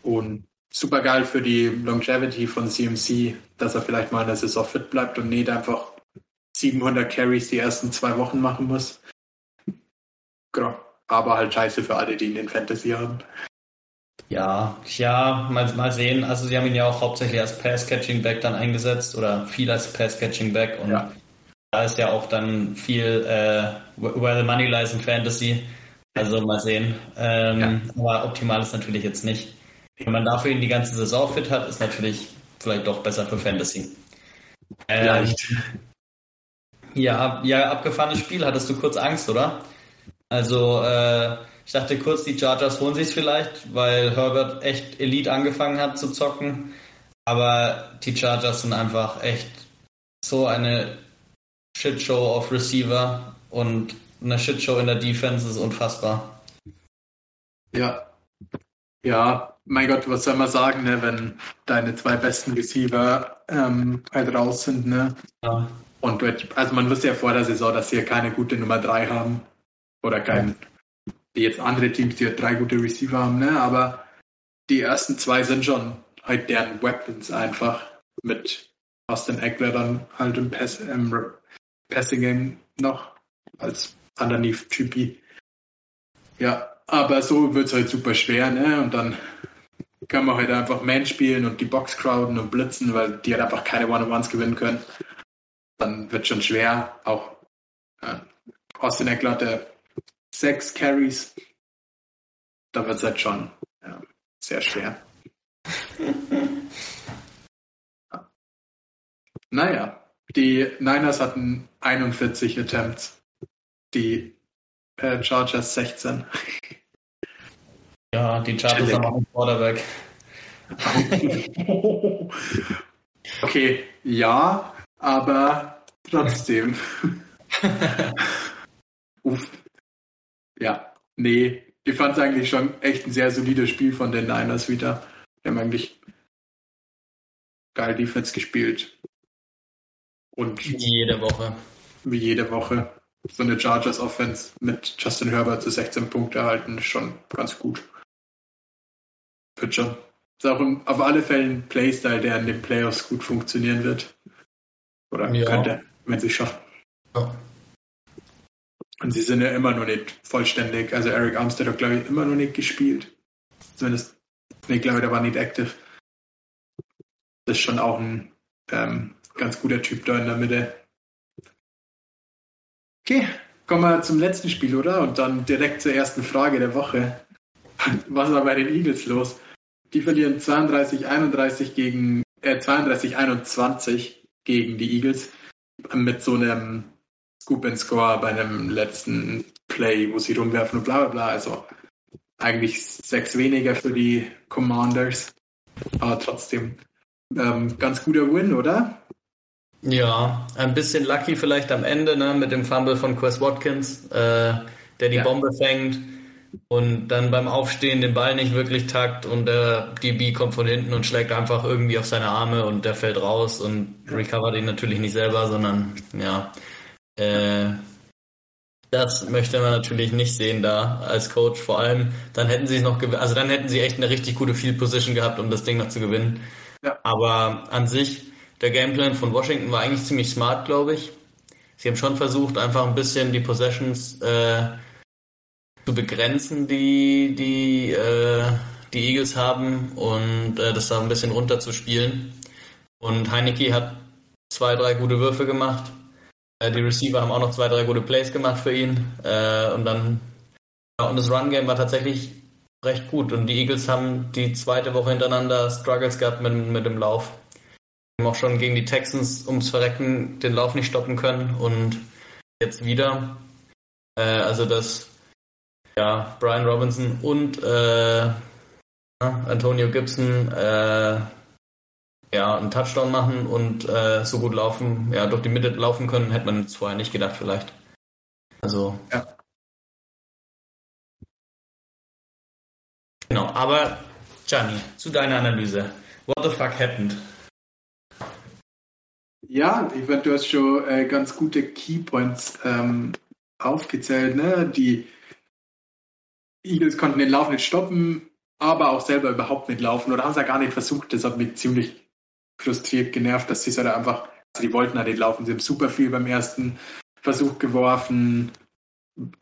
Und super geil für die Longevity von CMC, dass er vielleicht mal in der Saison fit bleibt und nicht einfach 700 Carries die ersten zwei Wochen machen muss. Genau. Aber halt scheiße für alle, die ihn in Fantasy haben. Ja, ja, mal, mal sehen. Also sie haben ihn ja auch hauptsächlich als Pass-Catching-Back dann eingesetzt oder viel als Pass-Catching-Back und ja. da ist ja auch dann viel äh, Where the Money Lies in Fantasy. Also mal sehen. Ähm, ja. Aber optimal ist natürlich jetzt nicht. Wenn man dafür ihn die ganze Saison fit hat, ist natürlich vielleicht doch besser für Fantasy. Ähm, Ja, ja, abgefahrenes Spiel. Hattest du kurz Angst, oder? Also, äh, ich dachte kurz, die Chargers holen sich vielleicht, weil Herbert echt Elite angefangen hat zu zocken. Aber die Chargers sind einfach echt so eine Shitshow auf Receiver und eine Shitshow in der Defense ist unfassbar. Ja. Ja, mein Gott, was soll man sagen, ne, wenn deine zwei besten Receiver ähm, halt raus sind, ne? Ja. Und also man wusste ja vor der Saison, dass sie ja keine gute Nummer 3 haben. Oder kein, wie jetzt andere Teams, die halt drei gute Receiver haben, ne? Aber die ersten zwei sind schon halt deren Weapons einfach mit Austin Eckler dann halt im, Pass, im Passing Game noch als underneath-Typi. Ja, aber so wird es halt super schwer, ne? Und dann kann man halt einfach Man spielen und die Box crowden und blitzen, weil die halt einfach keine One-on-Ones gewinnen können. Dann wird schon schwer. Auch äh, Austin Eckler hatte sechs Carries. Da wird es halt schon ja, sehr schwer. naja, die Niners hatten 41 Attempts, die äh, Chargers 16. Ja, die Chargers haben auch einen Quarterback. okay, ja, aber trotzdem. Uff. Ja, nee, ich fand es eigentlich schon echt ein sehr solides Spiel von den Niners wieder. Die haben eigentlich geil Defense gespielt. Und wie jede Woche. Wie jede Woche. So eine Chargers Offense mit Justin Herbert zu 16 Punkte erhalten, schon ganz gut. Wird Ist auch auf alle Fälle ein Playstyle, der in den Playoffs gut funktionieren wird. Oder ja. könnte, wenn sie es schaffen. Ja. Und sie sind ja immer noch nicht vollständig. Also Eric Armstead hat, glaube ich, immer noch nicht gespielt. Zumindest, nee, glaube ich, der war nicht active. Das ist schon auch ein ähm, ganz guter Typ da in der Mitte. Okay, kommen wir zum letzten Spiel, oder? Und dann direkt zur ersten Frage der Woche. Was war bei den Eagles los? Die verlieren 32-31 gegen, äh, 32-21 gegen die Eagles mit so einem Scoop and Score bei einem letzten Play, wo sie rumwerfen und bla bla bla. Also eigentlich sechs weniger für die Commanders. Aber trotzdem ähm, ganz guter Win, oder? Ja, ein bisschen lucky vielleicht am Ende ne, mit dem Fumble von Quest Watkins, äh, der die ja. Bombe fängt und dann beim Aufstehen den Ball nicht wirklich takt und der DB kommt von hinten und schlägt einfach irgendwie auf seine Arme und der fällt raus und recovert ihn natürlich nicht selber, sondern ja, äh, das möchte man natürlich nicht sehen da als Coach. Vor allem, dann hätten sie es noch, also dann hätten sie echt eine richtig gute Field Position gehabt, um das Ding noch zu gewinnen. Ja. Aber an sich, der Gameplan von Washington war eigentlich ziemlich smart, glaube ich. Sie haben schon versucht, einfach ein bisschen die Possessions äh, zu begrenzen, die die äh, die Eagles haben und äh, das da ein bisschen runterzuspielen. Und Heineke hat zwei, drei gute Würfe gemacht die Receiver haben auch noch zwei, drei gute Plays gemacht für ihn. Äh, und dann, ja, und das Run-Game war tatsächlich recht gut. Und die Eagles haben die zweite Woche hintereinander Struggles gehabt mit, mit dem Lauf. Haben auch schon gegen die Texans ums Verrecken den Lauf nicht stoppen können und jetzt wieder. Äh, also dass ja, Brian Robinson und äh, Antonio Gibson äh, ja, einen Touchdown machen und äh, so gut laufen, ja, durch die Mitte laufen können, hätte man vorher nicht gedacht vielleicht. Also. Ja. Genau, aber Gianni, zu deiner Analyse. What the fuck happened? Ja, ich finde, du hast schon äh, ganz gute Keypoints ähm, aufgezählt. Ne? Die Eagles konnten den Lauf nicht stoppen, aber auch selber überhaupt nicht laufen oder haben es ja gar nicht versucht. Das hat mich ziemlich frustriert, genervt, dass sie es halt einfach, also die wollten halt nicht laufen, sie haben super viel beim ersten Versuch geworfen.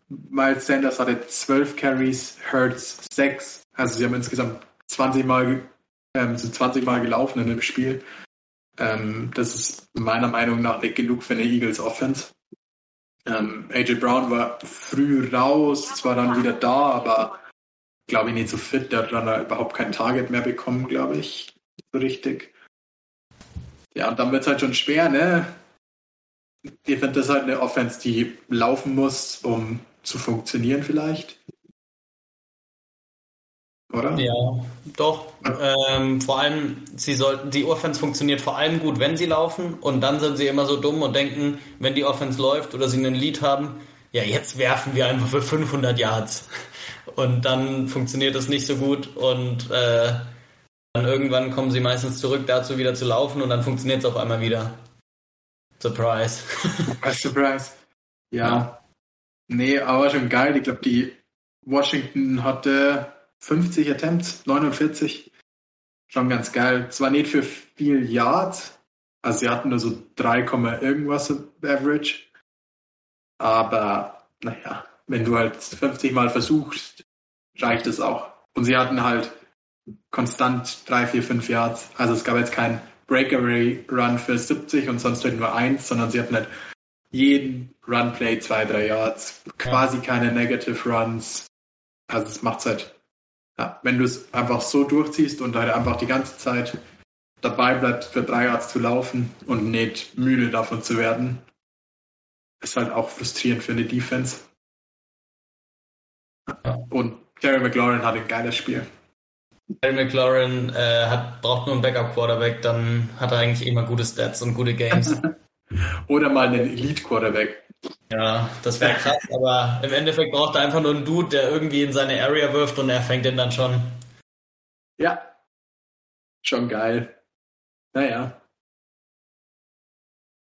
Miles Sanders hatte 12 Carries, Hurts 6. Also sie haben insgesamt 20 Mal, ähm, so 20 Mal gelaufen in dem Spiel. Ähm, das ist meiner Meinung nach nicht genug für eine Eagles Offense. Ähm, AJ Brown war früh raus, zwar dann wieder da, aber glaube ich nicht so fit. Der hat dann überhaupt kein Target mehr bekommen, glaube ich, so richtig. Ja, und dann wird es halt schon schwer, ne? ihr findet das halt eine Offense, die laufen muss, um zu funktionieren vielleicht? Oder? Ja, doch. Ähm, vor allem, sie sollten, die Offense funktioniert vor allem gut, wenn sie laufen und dann sind sie immer so dumm und denken, wenn die Offense läuft oder sie einen Lead haben, ja, jetzt werfen wir einfach für 500 Yards. Und dann funktioniert das nicht so gut und äh, dann irgendwann kommen sie meistens zurück dazu, wieder zu laufen und dann funktioniert es auf einmal wieder. Surprise. Surprise. Ja. ja. Nee, aber schon geil. Ich glaube, die Washington hatte 50 Attempts, 49. Schon ganz geil. Zwar nicht für viel Yards, also sie hatten nur so 3, irgendwas Average. Aber naja, wenn du halt 50 Mal versuchst, reicht es auch. Und sie hatten halt konstant 3, 4, 5 Yards. Also es gab jetzt keinen Breakaway Run für 70 und sonst nur eins, sondern sie hatten halt jeden Runplay 2, 3 Yards. Quasi keine Negative Runs. Also es macht halt, ja, wenn du es einfach so durchziehst und halt einfach die ganze Zeit dabei bleibst, für 3 Yards zu laufen und nicht müde davon zu werden, ist halt auch frustrierend für eine Defense. Und Terry McLaurin hat ein geiles Spiel. Terry McLaurin äh, hat, braucht nur einen Backup-Quarterback, dann hat er eigentlich immer gute Stats und gute Games. Oder mal einen Elite-Quarterback. Ja, das wäre krass, aber im Endeffekt braucht er einfach nur einen Dude, der irgendwie in seine Area wirft und er fängt den dann schon. Ja, schon geil. Naja.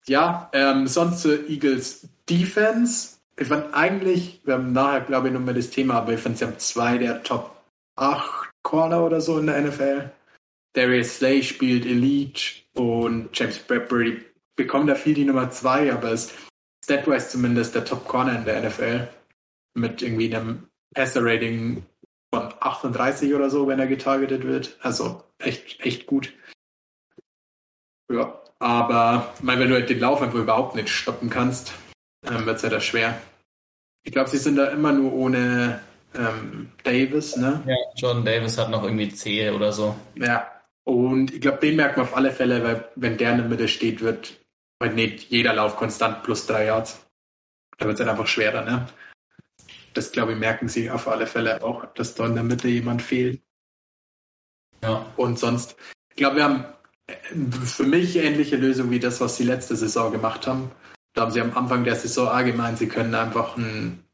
Ja, ähm, sonst zur Eagles Defense. Ich fand eigentlich, wir haben nachher, glaube ich, nochmal das Thema, aber ich fand, sie haben zwei der Top 8 Corner oder so in der NFL. Darius Slay spielt Elite und James Bradbury bekommt da viel die Nummer 2, aber ist statwise zumindest der Top Corner in der NFL. Mit irgendwie einem Passer-Rating von 38 oder so, wenn er getargetet wird. Also echt, echt gut. Ja, aber meine, wenn du halt den Lauf einfach überhaupt nicht stoppen kannst, ähm, wird es ja da schwer. Ich glaube, sie sind da immer nur ohne ähm, Davis, ne? Ja, Jordan Davis hat noch irgendwie C oder so. Ja, und ich glaube, den merkt man auf alle Fälle, weil wenn der in der Mitte steht, wird halt nicht jeder Lauf konstant plus drei Yards. Da wird es halt einfach schwerer, ne? Das, glaube ich, merken sie auf alle Fälle auch, dass da in der Mitte jemand fehlt. Ja. Und sonst, ich glaube, wir haben für mich ähnliche Lösung wie das, was sie letzte Saison gemacht haben. Da haben sie am Anfang der Saison allgemein, sie können einfach ein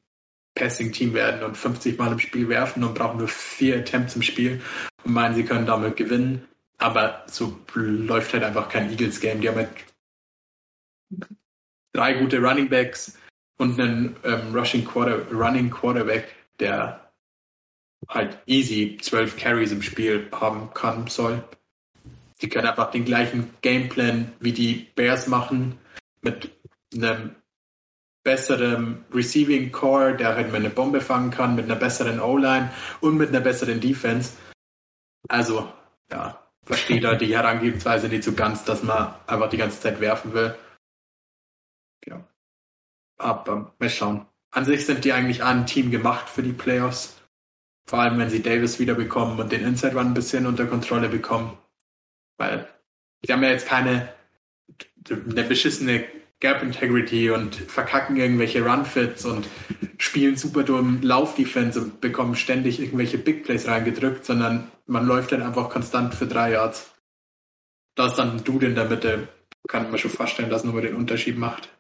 Passing-Team werden und 50 Mal im Spiel werfen und brauchen nur vier Attempts im Spiel und meinen, sie können damit gewinnen. Aber so läuft halt einfach kein Eagles-Game. Die haben halt drei gute Running Backs und einen ähm, Rushing Quarter, Running Quarterback, der halt easy zwölf Carries im Spiel haben kann, soll. Die können einfach den gleichen Gameplan wie die Bears machen, mit einem besseren Receiving Core, der halt mit einer Bombe fangen kann, mit einer besseren O-Line und mit einer besseren Defense. Also, ja, verstehe da die Herangehensweise nicht so ganz, dass man einfach die ganze Zeit werfen will. Ja. Aber mal schauen. An sich sind die eigentlich ein Team gemacht für die Playoffs. Vor allem, wenn sie Davis wiederbekommen und den Inside Run ein bisschen unter Kontrolle bekommen. Weil sie haben ja jetzt keine eine beschissene Gap Integrity und verkacken irgendwelche Run-Fits und spielen super dumm Lauf-Defense und bekommen ständig irgendwelche Big Plays reingedrückt, sondern man läuft dann einfach konstant für drei Yards. Da ist dann ein Dude in der Mitte. Kann man schon vorstellen, dass nur den Unterschied macht.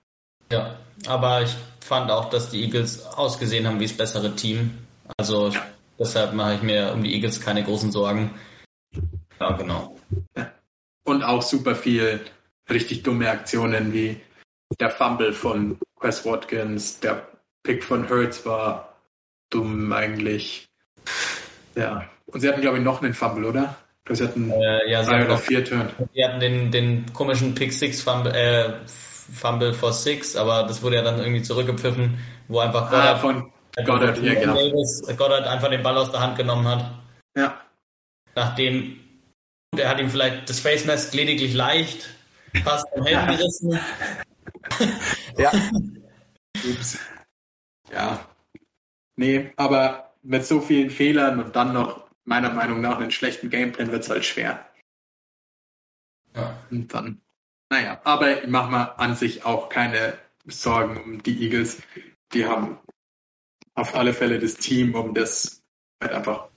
Ja, aber ich fand auch, dass die Eagles ausgesehen haben wie das bessere Team. Also ja. deshalb mache ich mir um die Eagles keine großen Sorgen. Ja, genau. Und auch super viel richtig dumme Aktionen wie der Fumble von Wes Watkins, der Pick von Hurts war dumm eigentlich. Ja. Und sie hatten, glaube ich, noch einen Fumble, oder? Sie hatten äh, ja, drei oder vier Turn. Sie hatten den, den komischen Pick Six Fumble, äh, Fumble for Six, aber das wurde ja dann irgendwie zurückgepfiffen, wo einfach Goddard, ah, von Goddard, ja, genau. Davis, Goddard einfach den Ball aus der Hand genommen hat. Ja. Nachdem er hat ihm vielleicht das Face Mask lediglich leicht fast vom Helm gerissen. ja. Ups. Ja. Nee, aber mit so vielen Fehlern und dann noch meiner Meinung nach einen schlechten Gameplan wird es halt schwer. Ja. Und dann Naja, aber ich mache mir an sich auch keine Sorgen um die Eagles. Die haben auf alle Fälle das Team, um das halt einfach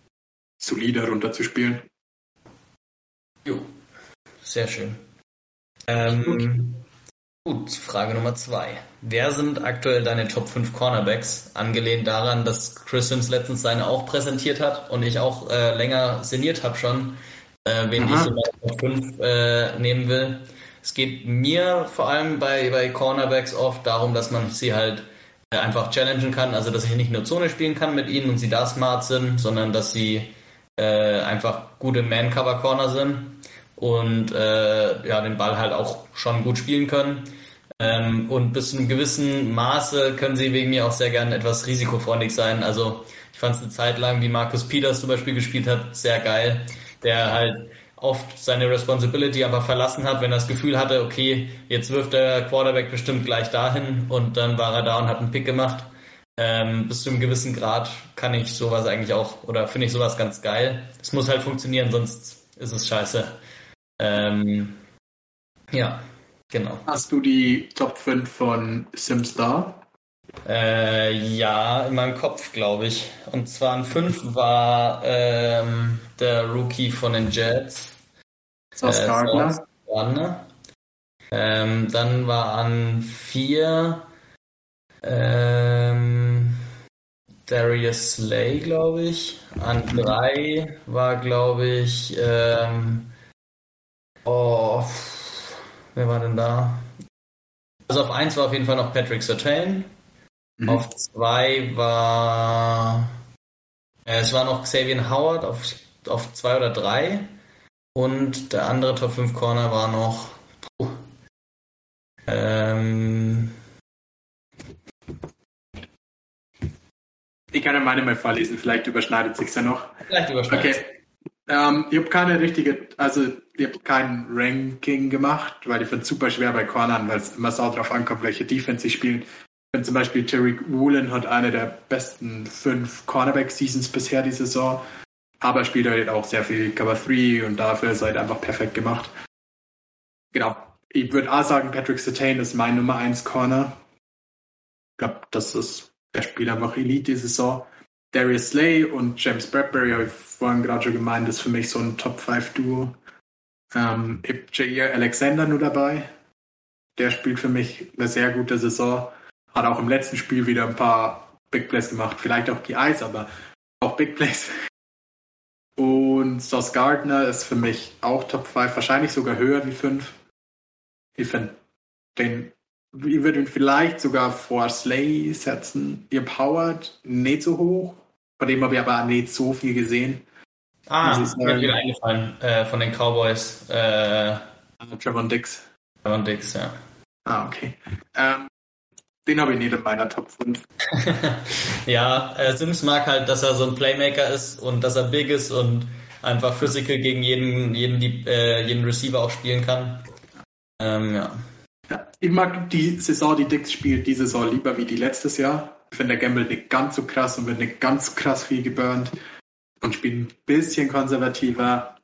solider runterzuspielen. Jo, sehr schön. Ähm, gut, Frage Nummer zwei. Wer sind aktuell deine Top 5 Cornerbacks? Angelehnt daran, dass Chris Sims letztens seine auch präsentiert hat und ich auch äh, länger sinniert habe schon, äh, wen Aha. ich in meine Top 5 äh, nehmen will. Es geht mir vor allem bei, bei Cornerbacks oft darum, dass man sie halt äh, einfach challengen kann, also dass ich nicht nur Zone spielen kann mit ihnen und sie da smart sind, sondern dass sie äh, einfach gute Man-Cover-Corner sind und äh, ja, den Ball halt auch schon gut spielen können. Ähm, und bis zu einem gewissen Maße können sie wegen mir auch sehr gerne etwas risikofreundlich sein. Also ich fand es eine Zeit lang, wie Markus Peters zum Beispiel gespielt hat, sehr geil. Der halt oft seine Responsibility einfach verlassen hat, wenn er das Gefühl hatte, okay, jetzt wirft der Quarterback bestimmt gleich dahin und dann war er da und hat einen Pick gemacht. Ähm, bis zu einem gewissen Grad kann ich sowas eigentlich auch oder finde ich sowas ganz geil. Es muss halt funktionieren, sonst ist es scheiße. Ähm, ja, genau. Hast du die Top 5 von Sims da? Äh, ja, in meinem Kopf, glaube ich. Und zwar an 5 war ähm, der Rookie von den Jets. Sauce äh, Gardner. Gardner. Ähm, dann war an 4 ähm, Darius Slay, glaube ich. An 3 war, glaube ich, ähm, oh, wer war denn da? Also auf 1 war auf jeden Fall noch Patrick Sertain. Mhm. Auf zwei war äh, es war noch Xavier Howard auf, auf zwei oder drei. Und der andere Top 5 Corner war noch. Puh, ähm, ich kann ja meine mal vorlesen, vielleicht überschneidet sich ja noch. Vielleicht überschneidet Okay. Ähm, ich habe keine richtige, also ich habe kein Ranking gemacht, weil ich finde es super schwer bei Cornern, weil es immer so drauf ankommt, welche Defense sie spielen. Wenn zum Beispiel Terry Woolen hat eine der besten fünf Cornerback-Seasons bisher die Saison, aber spielt halt auch sehr viel Cover 3 und dafür ist halt einfach perfekt gemacht. Genau. Ich würde auch sagen, Patrick Sertain ist mein Nummer 1 Corner. Ich glaube, das ist der Spieler einfach Elite die Saison. Darius Slay und James Bradbury, habe ich vorhin gerade schon gemeint, ist für mich so ein Top 5 Duo. Ähm, ich habe Jair Alexander nur dabei. Der spielt für mich eine sehr gute Saison. Hat auch im letzten Spiel wieder ein paar Big Plays gemacht. Vielleicht auch die Eis, aber auch Big Plays. Und Sauce Gardner ist für mich auch Top 5, wahrscheinlich sogar höher wie 5. Ich finde den, ich würde ihn vielleicht sogar vor Slay setzen. Ihr Howard nicht so hoch, von dem habe ich aber nicht so viel gesehen. Ah, mir ist wieder eingefallen, äh, von den Cowboys. Äh, Trevor Dix. Trevor Dix, ja. Ah, okay. Ähm, den habe ich nicht in meiner Top 5. ja, äh, Sims mag halt, dass er so ein Playmaker ist und dass er big ist und einfach physical gegen jeden, jeden, die, äh, jeden Receiver auch spielen kann. Ähm, ja. ja. Ich mag die Saison, die Dix spielt, die Saison lieber wie die letztes Jahr. Ich finde, der Gamble nicht ganz so krass und wird nicht ganz krass viel geburnt und spielt ein bisschen konservativer.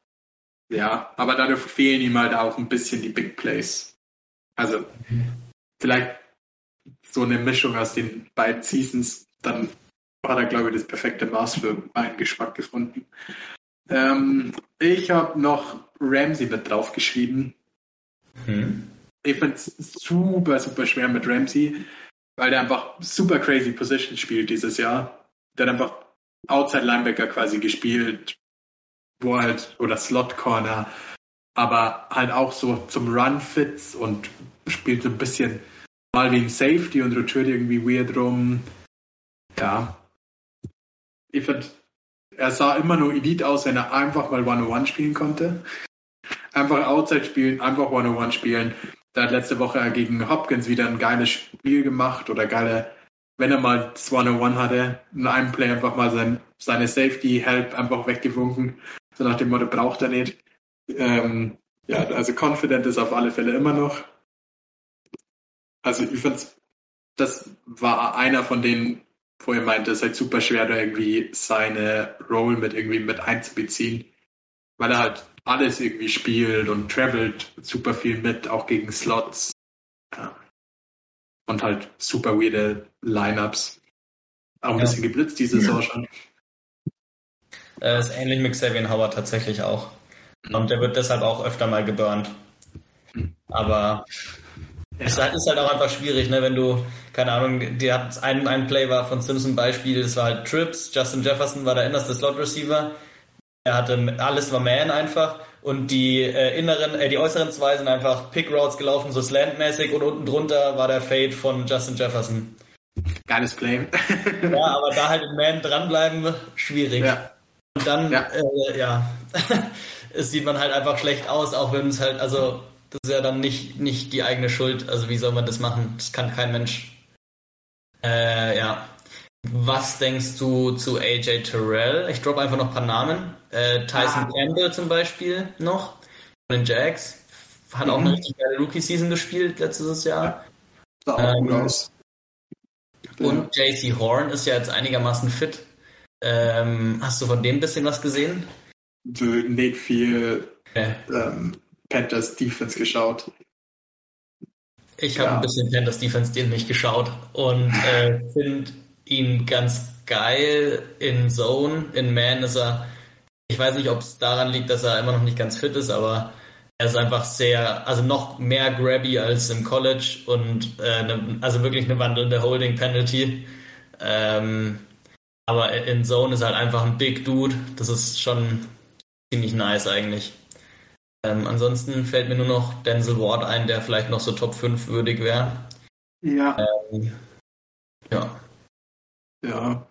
Ja, aber dadurch fehlen ihm halt auch ein bisschen die Big Plays. Also, vielleicht so eine Mischung aus den beiden Seasons, dann war da, glaube ich, das perfekte Maß für meinen Geschmack gefunden. Ähm, ich habe noch Ramsey mit draufgeschrieben. Hm. Ich finde es super, super schwer mit Ramsey, weil der einfach super crazy Position spielt dieses Jahr. Der hat einfach Outside Linebacker quasi gespielt, wo halt, oder Slot Corner, aber halt auch so zum Run Fits und spielt so ein bisschen mal wie ein Safety und rotiert irgendwie weird rum. Ja. Ich finde, er sah immer nur Elite aus, wenn er einfach mal 101 spielen konnte. Einfach Outside spielen, einfach 101 spielen. Der hat letzte Woche gegen Hopkins wieder ein geiles Spiel gemacht oder geile, wenn er mal das 101 hatte, in einem Play einfach mal sein, seine Safety Help einfach weggewunken. So nach dem Motto braucht er nicht. Ähm, ja, also confident ist auf alle Fälle immer noch. Also ich fand's, das war einer von denen, wo er meinte, es ist halt super schwer, da irgendwie seine Rolle mit irgendwie mit einzubeziehen, weil er halt alles irgendwie spielt und travelt super viel mit, auch gegen Slots. Ja. Und halt super weirde Lineups. Auch ein ja. bisschen geblitzt diese Saison ja. schon. Äh, ist ähnlich mit Xavier Howard tatsächlich auch. Mhm. Und der wird deshalb auch öfter mal geburnt. Mhm. Aber ja. es ist halt auch einfach schwierig, ne, wenn du, keine Ahnung, die hat ein, ein Play war von Simpson Beispiel, das war halt Trips, Justin Jefferson war der innerste Slot Receiver. Er hatte alles war Man einfach und die äh, inneren, äh, die äußeren zwei sind einfach Pick Routes gelaufen, so slantmäßig und unten drunter war der Fade von Justin Jefferson. Geiles Play. ja, aber da halt im Man dranbleiben, schwierig. Ja. Und dann, ja, äh, ja. es sieht man halt einfach schlecht aus, auch wenn es halt, also das ist ja dann nicht, nicht die eigene Schuld. Also wie soll man das machen? Das kann kein Mensch. Äh, ja. Was denkst du zu AJ Terrell? Ich droppe einfach noch ein paar Namen. Äh, Tyson ah. Campbell zum Beispiel noch von den Jags. Hat mhm. auch eine mhm. richtig geile Rookie-Season gespielt letztes Jahr. Sah auch ähm, gut aus. Und JC Horn ist ja jetzt einigermaßen fit. Ähm, hast du von dem ein bisschen was gesehen? Nicht viel okay. ähm, Panthers Defense geschaut. Ich habe ja. ein bisschen Panthers Defense den nicht geschaut und äh, finde ihn ganz geil in Zone. In Man ist er, ich weiß nicht, ob es daran liegt, dass er immer noch nicht ganz fit ist, aber er ist einfach sehr, also noch mehr grabby als im College und äh, ne, also wirklich eine wandelnde Holding Penalty. Ähm, aber in Zone ist halt einfach ein Big Dude. Das ist schon ziemlich nice eigentlich. Ähm, ansonsten fällt mir nur noch Denzel Ward ein, der vielleicht noch so Top 5 würdig wäre. Ja. Ähm, ja. Ja.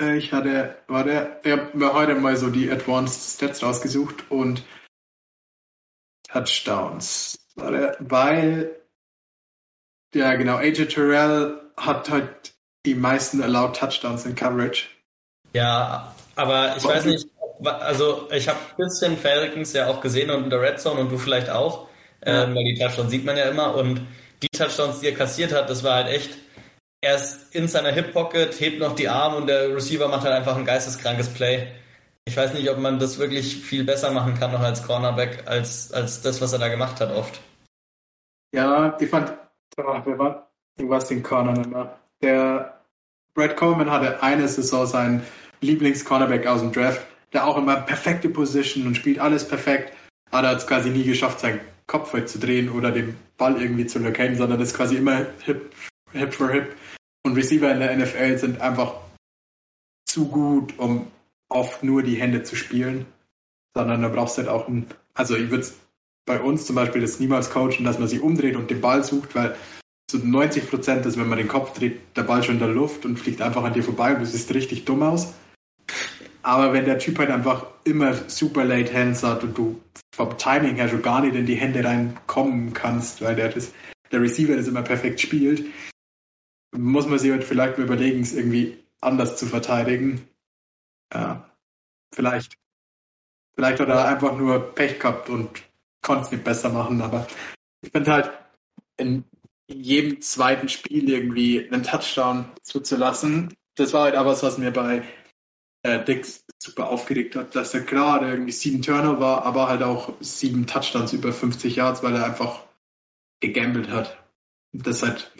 Äh, ich hatte, war der, ich habe mir heute mal so die Advanced Stats rausgesucht und Touchdowns. War der, weil, ja genau, AJ Terrell hat halt die meisten allowed Touchdowns in Coverage. Ja, aber ich weiß nicht, also ich habe ein bisschen Falcons ja auch gesehen und in der Red Zone und du vielleicht auch, ja. ähm, weil die Touchdowns sieht man ja immer und die Touchdowns, die er kassiert hat, das war halt echt, er ist in seiner Hip Pocket, hebt noch die Arme und der Receiver macht halt einfach ein geisteskrankes Play. Ich weiß nicht, ob man das wirklich viel besser machen kann noch als Cornerback, als, als das, was er da gemacht hat oft. Ja, ich fand, wer war, du warst den Corner nicht mehr. Der Brad Coleman hatte eine Saison seinen Lieblings-Cornerback aus dem Draft der auch immer perfekte Position und spielt alles perfekt, aber er hat es quasi nie geschafft, seinen Kopf halt zu drehen oder den Ball irgendwie zu locaten, sondern ist quasi immer hip, hip for hip. Und Receiver in der NFL sind einfach zu gut, um oft nur die Hände zu spielen, sondern da brauchst du halt auch ein, also ich würde bei uns zum Beispiel das niemals coachen, dass man sich umdreht und den Ball sucht, weil so 90 Prozent ist, wenn man den Kopf dreht, der Ball schon in der Luft und fliegt einfach an dir vorbei und du siehst richtig dumm aus. Aber wenn der Typ halt einfach immer super late Hands hat und du vom Timing her schon gar nicht in die Hände reinkommen kannst, weil der, das, der Receiver das immer perfekt spielt, muss man sich halt vielleicht mal überlegen, es irgendwie anders zu verteidigen. Ja, vielleicht. Vielleicht hat er einfach nur Pech gehabt und konnte es nicht besser machen, aber ich finde halt, in jedem zweiten Spiel irgendwie einen Touchdown zuzulassen, das war halt aber was, was mir bei äh, Dix super aufgeregt hat, dass er gerade irgendwie sieben Turner war, aber halt auch sieben Touchdowns über 50 Yards, weil er einfach gegambelt hat. Das halt,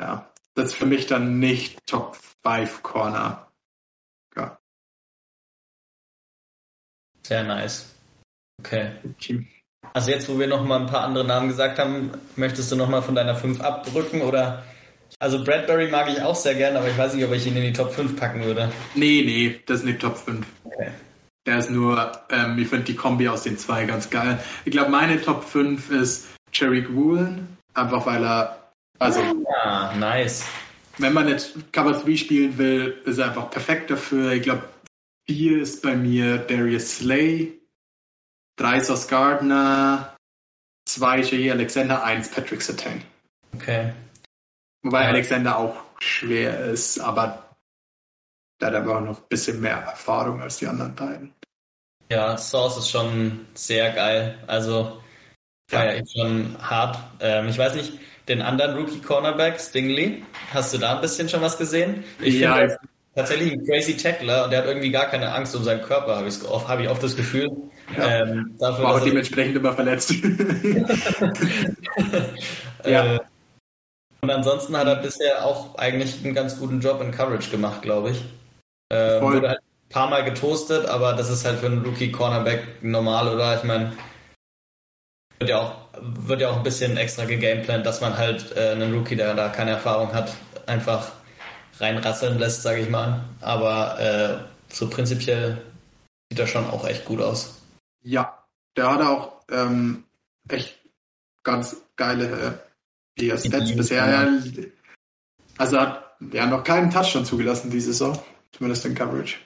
ja, das ist für mich dann nicht Top 5 Corner. Ja. Sehr nice. Okay. okay. Also jetzt, wo wir noch mal ein paar andere Namen gesagt haben, möchtest du noch mal von deiner 5 abrücken oder also Bradbury mag ich auch sehr gern, aber ich weiß nicht, ob ich ihn in die Top 5 packen würde. Nee, nee, das ist nicht Top 5. Okay. Der ist nur, ähm, ich finde die Kombi aus den zwei ganz geil. Ich glaube, meine Top 5 ist Cherry Woolen, einfach weil er, also. Ja, nice. Wenn man jetzt Cover 3 spielen will, ist er einfach perfekt dafür. Ich glaube, 4 ist bei mir Darius Slay, 3 Sauce Gardner, 2 J. Alexander, 1 Patrick Sertain. Okay. Wobei ja. Alexander auch schwer ist, aber der hat aber auch noch ein bisschen mehr Erfahrung als die anderen beiden. Ja, Source ist schon sehr geil. Also feiere ja. ich schon hart. Ähm, ich weiß nicht, den anderen Rookie Cornerback, Stingley, hast du da ein bisschen schon was gesehen? Ich ja, finde, tatsächlich ein crazy Tackler und der hat irgendwie gar keine Angst um seinen Körper, habe ich, hab ich oft das Gefühl. Ja. Ähm, dafür, War auch dementsprechend immer verletzt. ja. Äh, und ansonsten hat er bisher auch eigentlich einen ganz guten Job in Coverage gemacht, glaube ich. Ähm, wurde halt ein paar Mal getoastet, aber das ist halt für einen Rookie-Cornerback normal, oder? Ich meine, wird ja auch wird ja auch ein bisschen extra gegameplant, dass man halt äh, einen Rookie, der da keine Erfahrung hat, einfach reinrasseln lässt, sage ich mal. Aber äh, so prinzipiell sieht er schon auch echt gut aus. Ja, der hat auch ähm, echt ganz geile äh, Stats bisher. Ja. Also hat ja noch keinen Touchdown zugelassen diese Saison, zumindest in Coverage.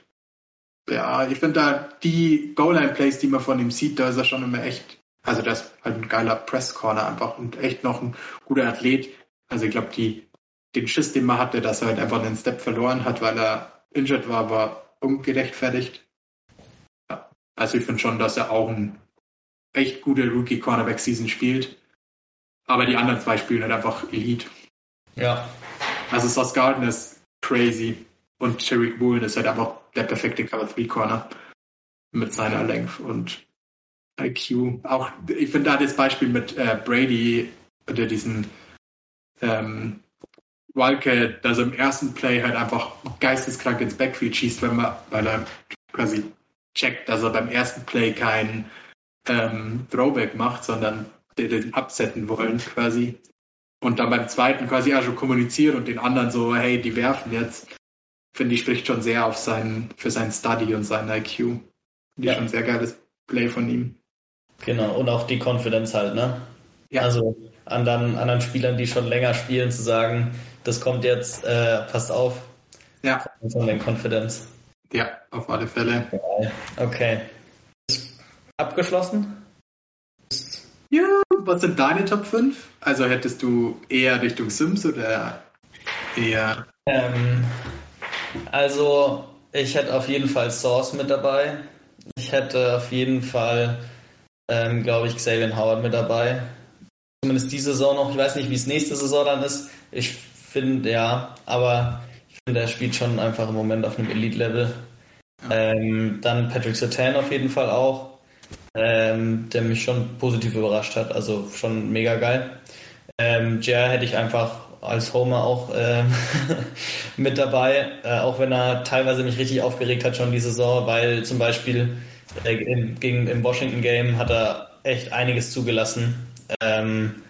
Ja, ich finde da die Goal-Line-Plays, die man von ihm sieht, da ist er schon immer echt also das ist halt ein geiler Press-Corner einfach und echt noch ein guter Athlet. Also ich glaube, die, den Schiss, den man hatte, dass er halt einfach einen Step verloren hat, weil er injured war, war ungerechtfertigt. Ja. Also ich finde schon, dass er auch ein echt gute Rookie-Cornerback-Season spielt. Aber die anderen zwei spielen halt einfach Elite. Ja. Also Sauce Garden ist crazy und Tariq Woolen ist halt einfach der perfekte Cover-3-Corner mit seiner Length und IQ. Auch, ich finde da das Beispiel mit äh, Brady oder diesen ähm, Wildcat, dass er im ersten Play halt einfach geisteskrank ins Backfield schießt, wenn man, weil er quasi checkt, dass er beim ersten Play kein ähm, Throwback macht, sondern den absetzen wollen quasi. Und dann beim zweiten quasi auch schon kommuniziert und den anderen so, hey, die werfen jetzt. Finde ich, spricht schon sehr auf seinen, für seinen Study und seinen IQ. Finde ja. ich schon ein sehr geiles Play von ihm. Genau, und auch die Confidence halt, ne? Ja. Also anderen, anderen Spielern, die schon länger spielen, zu sagen, das kommt jetzt, äh, passt auf. Ja. Von den Confidence. Ja, auf alle Fälle. Okay. Abgeschlossen? Ja, was sind deine Top 5? Also hättest du eher Richtung Sims oder eher. Ähm, also, ich hätte auf jeden Fall Source mit dabei. Ich hätte auf jeden Fall ähm, glaube ich, Xavier Howard mit dabei. Zumindest diese Saison noch. Ich weiß nicht, wie es nächste Saison dann ist. Ich finde, ja, aber ich finde, er spielt schon einfach im Moment auf einem Elite-Level. Ähm, dann Patrick Sertan auf jeden Fall auch, ähm, der mich schon positiv überrascht hat. Also schon mega geil. Ähm, Jer hätte ich einfach als Homer auch äh, mit dabei, äh, auch wenn er teilweise mich richtig aufgeregt hat schon die Saison, weil zum Beispiel äh, im, gegen, Im Washington Game hat er echt einiges zugelassen. Ähm,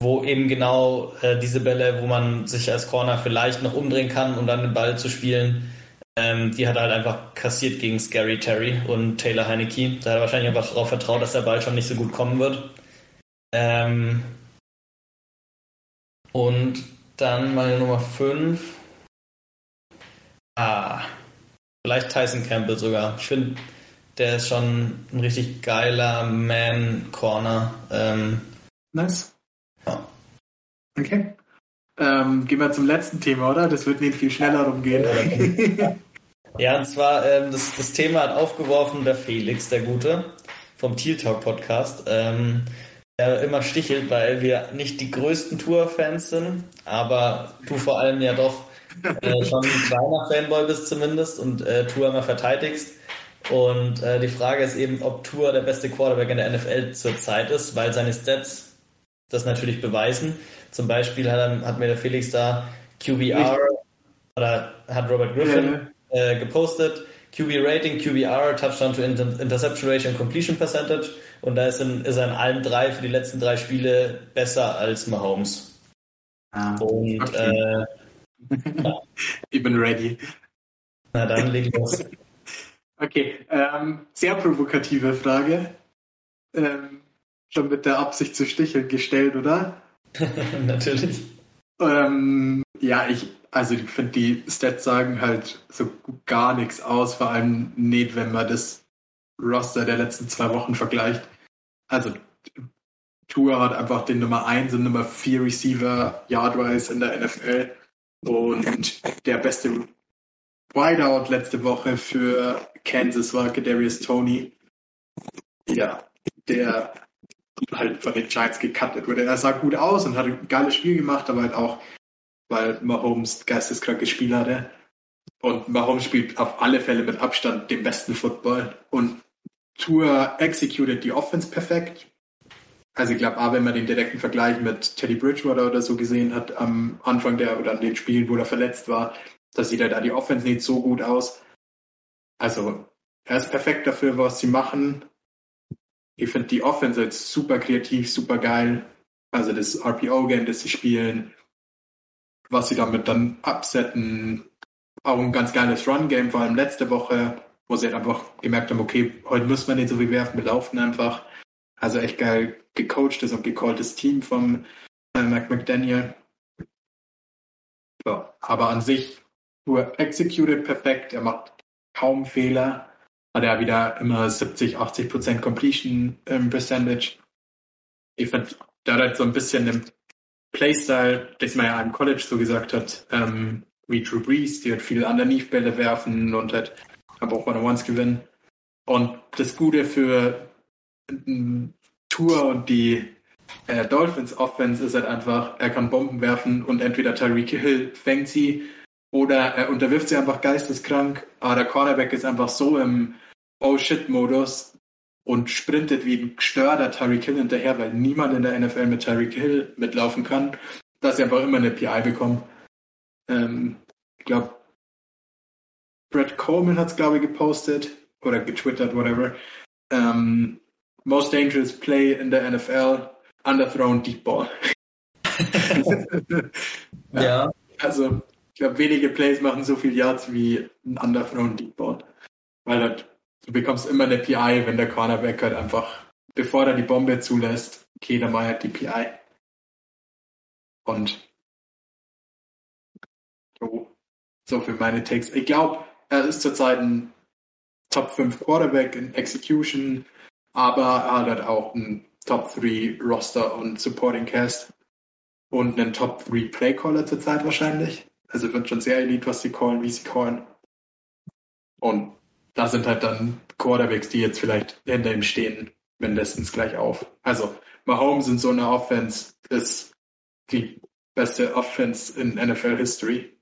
wo eben genau äh, diese Bälle, wo man sich als Corner vielleicht noch umdrehen kann, um dann den Ball zu spielen, ähm, die hat er halt einfach kassiert gegen Scary Terry und Taylor Heineke. Da hat er wahrscheinlich einfach darauf vertraut, dass der Ball schon nicht so gut kommen wird. Ähm, und dann meine Nummer 5. Ah, vielleicht Tyson Campbell sogar. Ich finde, der ist schon ein richtig geiler Man-Corner. Ähm, nice. Ja. Okay. Ähm, gehen wir zum letzten Thema, oder? Das wird nicht viel schneller rumgehen. ja, und zwar, ähm, das, das Thema hat aufgeworfen der Felix, der Gute, vom Teal Talk Podcast. Ähm, der immer stichelt, weil wir nicht die größten Tour-Fans sind, aber du vor allem ja doch äh, schon ein kleiner Fanboy bist zumindest und äh, Tour immer verteidigst. Und äh, die Frage ist eben, ob Tour der beste Quarterback in der NFL zurzeit ist, weil seine Stats das natürlich beweisen. Zum Beispiel hat, hat mir der Felix da QBR oder hat Robert Griffin ja. äh, gepostet. QB Rating, QBR, Touchdown to Interception Ratio und Completion Percentage. Und da ist, in, ist er in allen drei für die letzten drei Spiele besser als Mahomes. Ah, und okay. äh, ja. ich bin ready. Na dann leg los. Okay, ähm, sehr provokative Frage. Ähm, schon mit der Absicht zu sticheln gestellt, oder? Natürlich. Ähm, ja, ich, also ich finde, die Stats sagen halt so gar nichts aus, vor allem nicht, wenn man das Roster der letzten zwei Wochen vergleicht. Also Tour hat einfach den Nummer 1 und Nummer 4 Receiver Yardwise in der NFL und der beste Wideout letzte Woche für Kansas war Kadarius Tony. Ja, der halt von den Giants gecuttet wurde. Er sah gut aus und hat ein geiles Spiel gemacht, aber halt auch, weil Mahomes geisteskrankes Spiel hatte. Und Mahomes spielt auf alle Fälle mit Abstand den besten Football. Und Tour executed die Offense perfekt. Also ich glaube, wenn man den direkten Vergleich mit Teddy Bridgewater oder so gesehen hat, am Anfang der oder an den Spielen, wo er verletzt war, da sieht er da die Offense nicht so gut aus. Also er ist perfekt dafür, was sie machen. Ich finde die Offense jetzt super kreativ, super geil. Also das RPO-Game, das sie spielen, was sie damit dann absetzen. Auch ein ganz geiles Run-Game, vor allem letzte Woche, wo sie einfach gemerkt haben, okay, heute müssen wir nicht so viel werfen, wir laufen einfach. Also echt geil gecoachtes und gecalltes Team vom äh, Mike McDaniel. So, aber an sich nur executed perfekt, er macht kaum Fehler. Hat er wieder immer 70, 80 Prozent Completion ähm, Percentage. Ich finde, da hat so ein bisschen den Playstyle, das man ja im College so gesagt hat, ähm, wie Drew Brees, die halt viele Underneath-Bälle werfen und halt aber auch One-on-Ones gewinnen. Und das Gute für Tour und die äh, Dolphins Offense ist halt einfach, er kann Bomben werfen und entweder Tyreek Hill fängt sie oder er unterwirft sie einfach geisteskrank, aber der Cornerback ist einfach so im Oh shit Modus und sprintet wie ein gestörter Tyreek Hill hinterher, weil niemand in der NFL mit Tyreek Hill mitlaufen kann, dass sie einfach immer eine PI bekommen. Ähm, ich glaube, Brett Coleman hat es, glaube ich, gepostet oder getwittert, whatever. Ähm, most dangerous play in der NFL, underthrown deep ball. ja. Also, glaube, wenige Plays machen so viel Yards wie ein underthrown deep ball. Weil halt, du bekommst immer eine PI, wenn der Cornerback halt einfach, bevor er die Bombe zulässt, okay, dann macht halt die PI. Und so, so für meine Takes. Ich glaube, er ist zurzeit ein Top 5 Quarterback in Execution, aber er hat halt auch einen Top 3 Roster und Supporting Cast und einen Top 3 Playcaller zurzeit wahrscheinlich. Also wird schon sehr elite, was sie callen, wie sie callen. Und da sind halt dann Quarterbacks, die jetzt vielleicht hinter ihm stehen, mindestens gleich auf. Also Mahomes in so einer Offense ist die beste Offense in NFL History.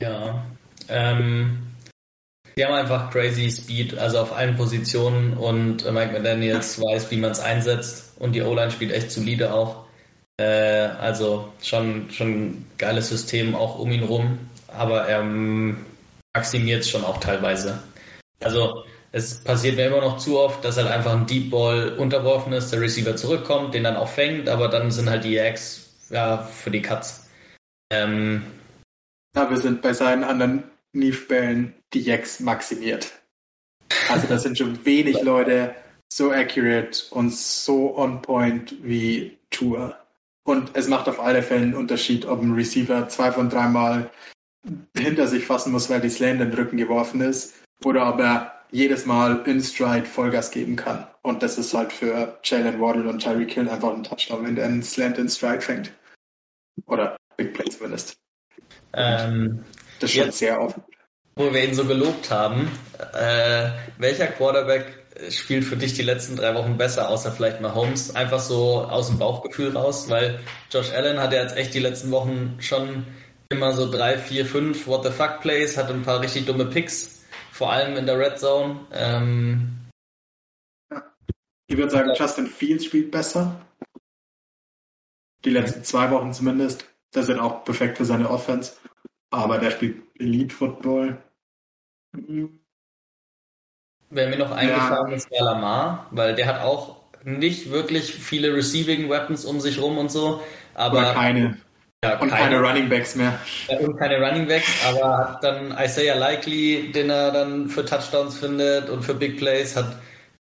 Ja, ähm, die haben einfach crazy Speed, also auf allen Positionen und Mike McDaniels weiß, wie man es einsetzt und die O-Line spielt echt solide auch. Äh, also schon, schon ein geiles System auch um ihn rum, aber er maximiert es schon auch teilweise. Also es passiert mir immer noch zu oft, dass halt einfach ein Deep Ball unterworfen ist, der Receiver zurückkommt, den dann auch fängt, aber dann sind halt die Jacks ja für die Cuts. Ähm, ja, wir sind bei seinen anderen Neve-Bällen die Jacks maximiert. Also das sind schon wenig Leute so accurate und so on point wie Tour. Und es macht auf alle Fälle einen Unterschied, ob ein Receiver zwei von dreimal hinter sich fassen muss, weil die Slant in den Rücken geworfen ist, oder ob er jedes Mal in Stride Vollgas geben kann. Und das ist halt für Jalen Waddle und Tyreek Hill einfach ein Touchdown, wenn der einen Slant in Stride fängt. Oder Big Play zumindest. Ähm, das ist schon jetzt, sehr offen. Wo wir ihn so gelobt haben, äh, welcher Quarterback spielt für dich die letzten drei Wochen besser, außer vielleicht mal Holmes? Einfach so aus dem Bauchgefühl raus, weil Josh Allen hat ja jetzt echt die letzten Wochen schon immer so drei, vier, fünf What the fuck Plays, hat ein paar richtig dumme Picks, vor allem in der Red Zone. Ähm, ich würde sagen, Justin Fields spielt besser. Die letzten zwei Wochen zumindest. Das sind auch perfekt für seine Offense. Aber der spielt Elite Football. Wer mir noch eingefallen ja. ist, der Lamar, weil der hat auch nicht wirklich viele Receiving Weapons um sich rum und so. Aber Oder keine. Ja, und keine, keine Running Backs mehr. Ja, und keine Running Backs, aber hat dann Isaiah Likely, den er dann für Touchdowns findet und für Big Plays, hat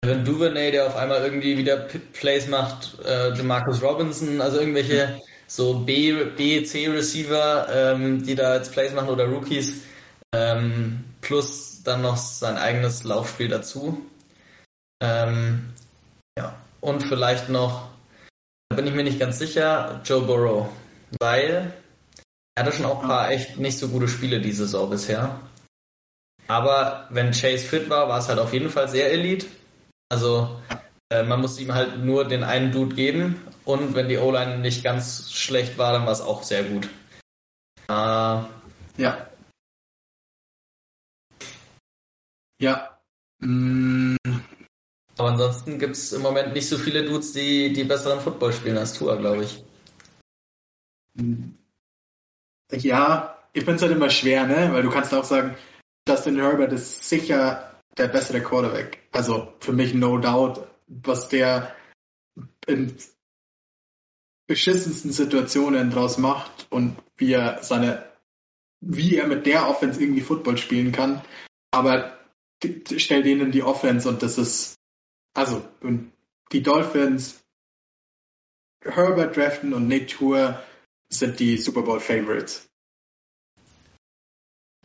Devin Duvernay, der auf einmal irgendwie wieder Plays macht, äh, Marcus Robinson, also irgendwelche so B, B C Receiver, ähm, die da jetzt Plays machen oder Rookies, ähm, plus dann noch sein eigenes Laufspiel dazu. Ähm, ja, und vielleicht noch, da bin ich mir nicht ganz sicher, Joe Burrow, weil er hatte schon auch ein paar echt nicht so gute Spiele diese Saison bisher. Aber wenn Chase fit war, war es halt auf jeden Fall sehr elite. Also äh, man muss ihm halt nur den einen Dude geben und wenn die O-Line nicht ganz schlecht war, dann war es auch sehr gut. Äh, ja. Ja. Mm. Aber ansonsten gibt es im Moment nicht so viele Dudes, die, die besseren Football spielen als Tua, glaube ich. Ja, ich finde es halt immer schwer, ne? Weil du kannst auch sagen, Justin Herbert ist sicher der bessere Quarterback. Also für mich no doubt, was der in beschissensten Situationen draus macht und wie er seine, wie er mit der Offense irgendwie Football spielen kann. Aber stell denen die Offense und das ist, also, und die Dolphins, Herbert draften und Nick Tour sind die Super Bowl Favorites.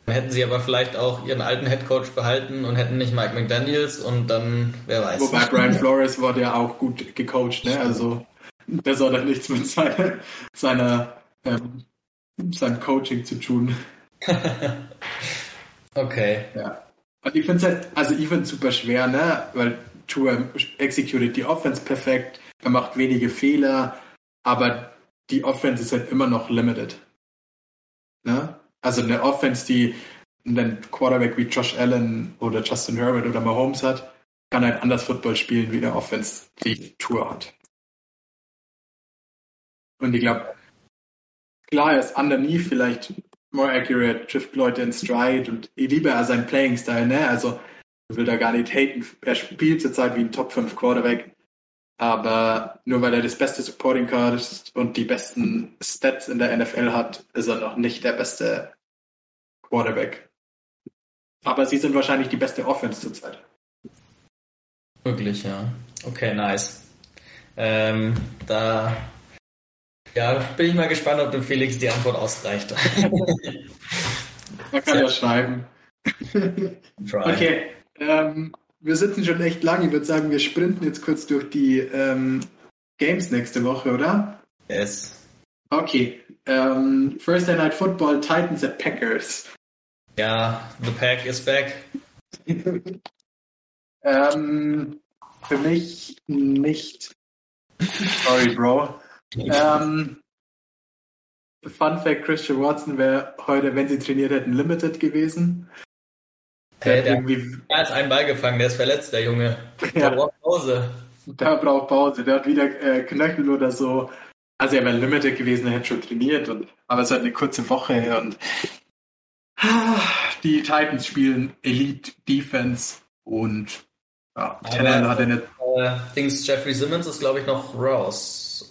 Dann hätten sie aber vielleicht auch ihren alten Headcoach behalten und hätten nicht Mike McDaniels und dann, wer weiß. Wobei Brian Flores wurde ja auch gut gecoacht, ne? Also das hat nichts mit seiner, seiner ähm, seinem Coaching zu tun. okay. Ja. Und ich finde es halt, also ich finde es super schwer, ne? Weil Tour executed die Offense perfekt, er macht wenige Fehler, aber die Offense ist halt immer noch limited. Ne? Also eine Offense, die einen Quarterback wie Josh Allen oder Justin Herbert oder Mahomes hat, kann halt anders Football spielen wie eine Offense, die Tour hat. Und ich glaube, klar, er ist underneath vielleicht more accurate, trifft Leute in Stride und ich liebe er seinen Playing-Style, ne? Also, will da gar nicht haten. Er spielt zurzeit wie ein Top 5 Quarterback. Aber nur weil er das beste Supporting Card ist und die besten Stats in der NFL hat, ist er noch nicht der beste Quarterback. Aber sie sind wahrscheinlich die beste Offense zurzeit. Wirklich, ja. Okay, nice. Ähm, da ja, bin ich mal gespannt, ob dem Felix die Antwort ausreicht. Man kann ja schreiben. okay, ähm, wir sitzen schon echt lang. Ich würde sagen, wir sprinten jetzt kurz durch die ähm, Games nächste Woche, oder? Yes. Okay. Ähm, Thursday Night Football, Titans at Packers. Ja, the Pack is back. ähm, für mich nicht. Sorry, Bro. Ähm, Fun Fact: Christian Watson wäre heute, wenn sie trainiert hätten, limited gewesen. Hey, der, der hat einen Ball gefangen, der ist verletzt, der Junge. Der ja. braucht Pause. Der braucht Pause, der hat wieder äh, Knöchel oder so. Also er wäre limited gewesen, er hätte schon trainiert, und, aber es ist halt eine kurze Woche und die Titans spielen Elite Defense und ja, Tennell hat eine. Äh, Dings Jeffrey Simmons ist, glaube ich, noch raus.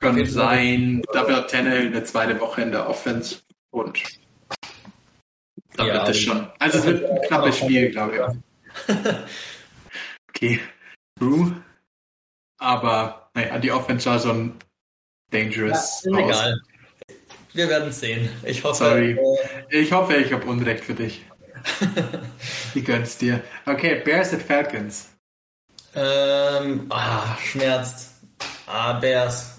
Kann sein. Dafür hat Tennell eine zweite Woche in der Offense und da ja, wird es schon. Also es wird ein knappes Spiel, glaube ich. okay. True. Aber naja, die Offense war schon dangerous. Ja, egal. Wir werden sehen. Ich hoffe. Sorry. Äh, ich hoffe, ich habe Unrecht für dich. ich gönn's dir. Okay, Bears at Falcons. Ähm, ah, schmerzt. Ah, Bears.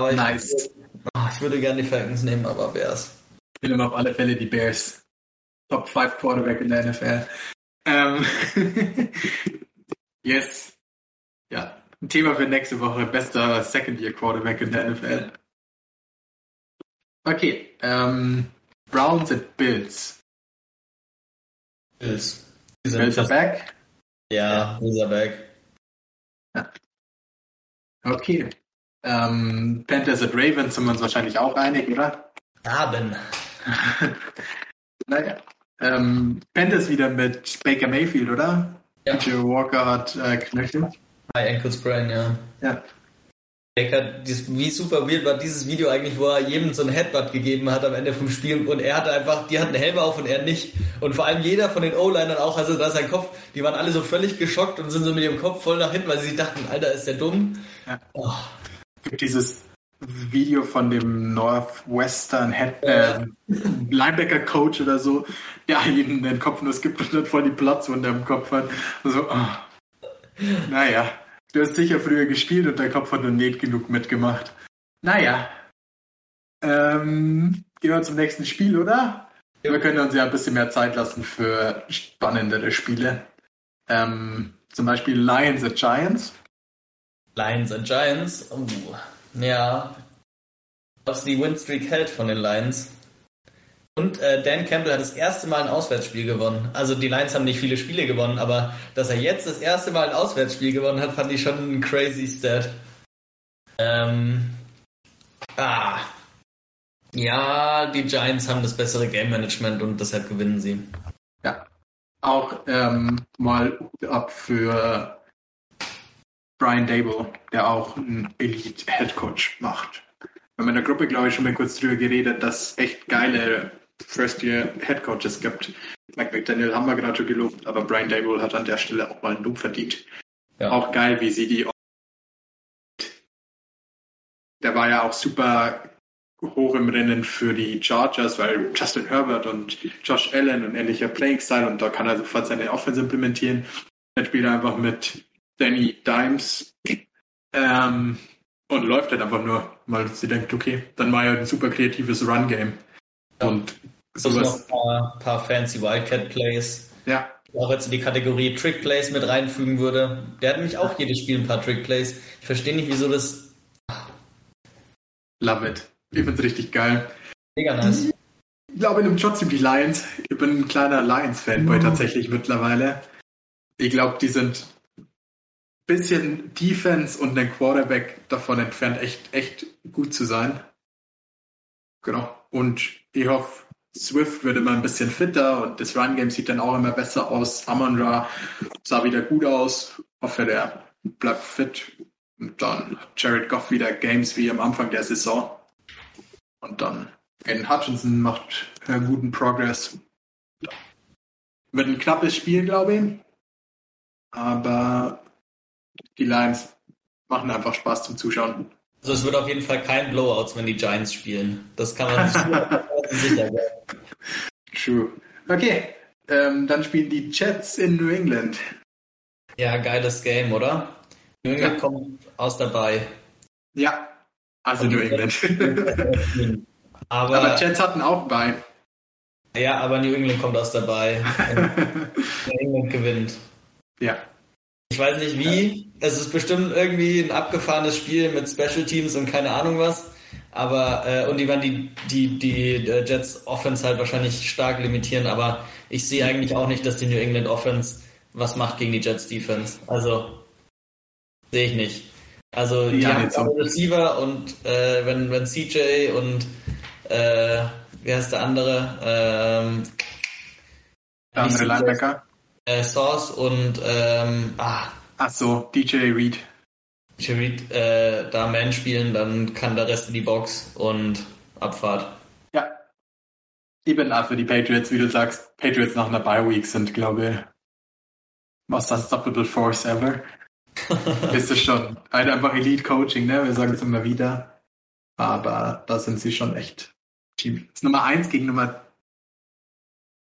Aber nice. Ich, oh, ich würde gerne die Falcons nehmen, aber Bears. Ich nehme auf alle Fälle die Bears. Top 5 Quarterback in der NFL. Ähm, yes. Ja, ein Thema für nächste Woche. Bester Second-Year Quarterback in der NFL. Okay, ähm, Browns at Bills. Bills. Bills are back? Ja, Bills are back. Ja. Okay. Ähm, Panthers at Ravens sind wir uns wahrscheinlich auch einig, oder? Haben. naja. Ähm, Panthers wieder mit Baker Mayfield, oder? Ja. Joe Walker hat äh, Knöchel. High Ankle Sprain, ja. Ja. Baker, wie super weird war dieses Video eigentlich, wo er jedem so ein Headbutt gegeben hat am Ende vom Spiel und er hatte einfach, die hatten Helme auf und er nicht. Und vor allem jeder von den O-Linern auch, also da ist sein Kopf, die waren alle so völlig geschockt und sind so mit ihrem Kopf voll nach hinten, weil sie sich dachten, Alter, ist der dumm. Ja. Oh. Gibt dieses Video von dem Northwestern Head, äh, Linebacker Coach oder so, der jeden den Kopf nur skippt und dann voll die Platzwunde im Kopf hat. So, oh. Naja, du hast sicher früher gespielt und dein Kopf hat nur nicht genug mitgemacht. Naja. Ähm, gehen wir zum nächsten Spiel, oder? Ja. Wir können uns ja ein bisschen mehr Zeit lassen für spannendere Spiele. Ähm, zum Beispiel Lions at Giants. Lions and Giants. Oh, ja. Was die Winstreak hält von den Lions. Und äh, Dan Campbell hat das erste Mal ein Auswärtsspiel gewonnen. Also die Lions haben nicht viele Spiele gewonnen, aber dass er jetzt das erste Mal ein Auswärtsspiel gewonnen hat, fand ich schon ein crazy Stat. Ähm, ah. Ja, die Giants haben das bessere Game Management und deshalb gewinnen sie. Ja. Auch ähm, mal ab für Brian Dable, der auch einen Elite Head Coach macht. Wir haben in der Gruppe, glaube ich, schon mal kurz drüber geredet, dass echt geile First-Year-Head Coaches gibt. Mike McDaniel haben wir gerade schon gelobt, aber Brian Dable hat an der Stelle auch mal einen Lob verdient. Ja. Auch geil, wie sie die. Der war ja auch super hoch im Rennen für die Chargers, weil Justin Herbert und Josh Allen und ähnlicher Playing-Style und da kann er sofort seine Offense implementieren. Dann spielt er einfach mit Danny Dimes ähm, und läuft halt einfach nur, weil sie denkt, okay, dann war ja ein super kreatives Run-Game. Ja. Und sowas. Noch ein paar, paar fancy Wildcat-Plays. Ja. Auch jetzt in die Kategorie Trick-Plays mit reinfügen würde. Der hat nämlich auch jedes Spiel ein paar Trick-Plays. Ich verstehe nicht, wieso das. Love it. Ich find's richtig geil. Mega nice. Ich glaube, ich nehme trotzdem die Lions. Ich bin ein kleiner Lions-Fanboy mhm. tatsächlich mittlerweile. Ich glaube, die sind bisschen Defense und ein Quarterback davon entfernt, echt, echt gut zu sein. Genau. Und ich hoffe, Swift wird immer ein bisschen fitter und das Run-Game sieht dann auch immer besser aus. Amon sah wieder gut aus. Hoffe, der bleibt fit. Und dann Jared Goff wieder Games wie am Anfang der Saison. Und dann Aiden Hutchinson macht äh, guten Progress. Wird ein knappes Spiel, glaube ich. Aber die Lions machen einfach Spaß zum Zuschauen. Also es wird auf jeden Fall kein Blowouts, wenn die Giants spielen. Das kann man sicher sein. True. Okay, ähm, dann spielen die Jets in New England. Ja, geiles Game, oder? New England ja. kommt aus dabei. Ja, also New England. aber, aber Jets hatten auch bei. Ja, aber New England kommt aus dabei. New England gewinnt. Ja. Ich weiß nicht wie. Es ist bestimmt irgendwie ein abgefahrenes Spiel mit Special Teams und keine Ahnung was. Aber, äh, und die werden die, die, die äh, Jets Offense halt wahrscheinlich stark limitieren, aber ich sehe eigentlich auch nicht, dass die New England Offense was macht gegen die Jets Defense. Also, sehe ich nicht. Also, die ja, haben so. Receiver und äh, wenn, wenn CJ und, äh, wie heißt der andere? Ähm, der andere Linebacker? äh, Source und ähm, ah, Ach so, DJ Reed. DJ Reed äh, da Man spielen, dann kann der Rest in die Box und Abfahrt. Ja. Eben auch für die Patriots, wie du sagst, Patriots nach einer Bye Week sind, glaube ich, most unstoppable force ever. ist es schon. Halt einfach Elite Coaching, ne? Wir sagen es immer wieder. Aber da sind sie schon echt Team. Das ist Nummer 1 gegen Nummer.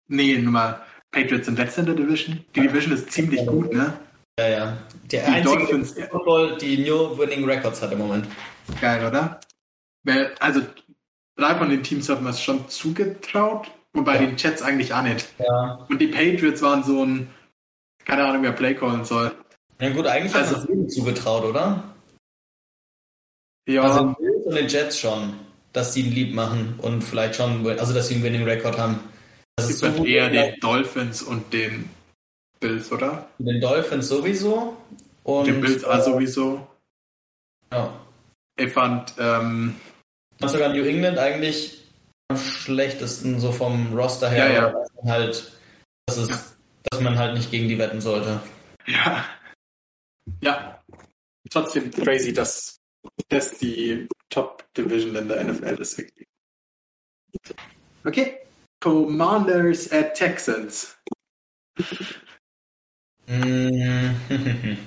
Nee, Nummer Patriots sind letzter in der Division. Die Division ist ziemlich gut, ne? Ja, ja. Der die einzige Dolphins, Football, die New Winning Records hat im Moment. Geil, oder? Also, drei von den Teams hat man es schon zugetraut, wobei ja. den Jets eigentlich auch nicht. Ja. Und die Patriots waren so ein, keine Ahnung, wer Play callen soll. Ja gut, eigentlich also, hat man es zugetraut, oder? Ja. Also und den Jets schon, dass sie ihn lieb machen und vielleicht schon, also dass sie einen Winning Record haben. Das ist so eher den Dolphins und den Bills, oder? Den Dolphins sowieso. Und den Bills auch sowieso. Ja. Ich fand, ähm, sogar New England eigentlich am schlechtesten, so vom Roster her. Ja, ja. Dass man halt, dass, es, ja. dass man halt nicht gegen die wetten sollte. Ja. Ja. Trotzdem crazy, dass das die Top Division in der NFL ist. Okay. Commanders at Texans. Mm.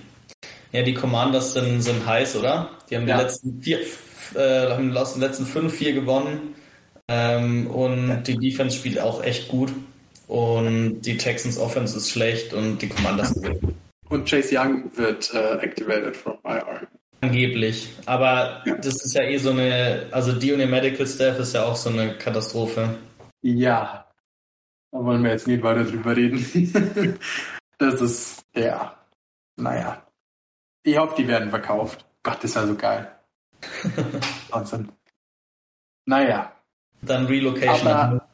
Ja, die Commanders sind, sind heiß, oder? Die haben ja. die letzten vier, äh, haben die letzten fünf, vier gewonnen. Ähm, und ja. die Defense spielt auch echt gut. Und die Texans Offense ist schlecht und die Commanders gewinnen. Und Chase Young wird äh, activated from IR. Angeblich. Aber ja. das ist ja eh so eine, also die und ihr Medical Staff ist ja auch so eine Katastrophe. Ja, da wollen wir jetzt nicht weiter drüber reden. das ist, ja, naja. Ich hoffe, die werden verkauft. Gott, das ist ja so geil. Wahnsinn. Naja. Dann Relocation Aber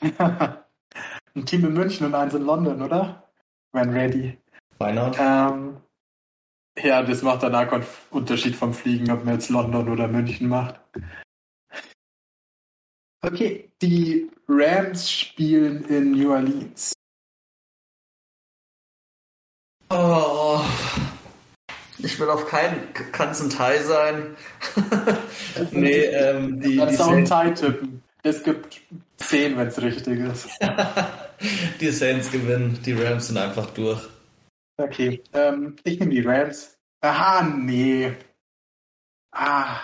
ein Team in München und eins in London, oder? When ready. Why not? Ähm, ja, das macht dann auch keinen Unterschied vom Fliegen, ob man jetzt London oder München macht. Okay, die Rams spielen in New Orleans. Oh, ich will auf keinen ganzen Teil sein. nee, ähm, die, Kannst auch einen Saints, Teil tippen. Es gibt zehn, wenn es richtig ist. die Saints gewinnen, die Rams sind einfach durch. Okay, ähm, ich nehme die Rams. Aha, nee. Ah,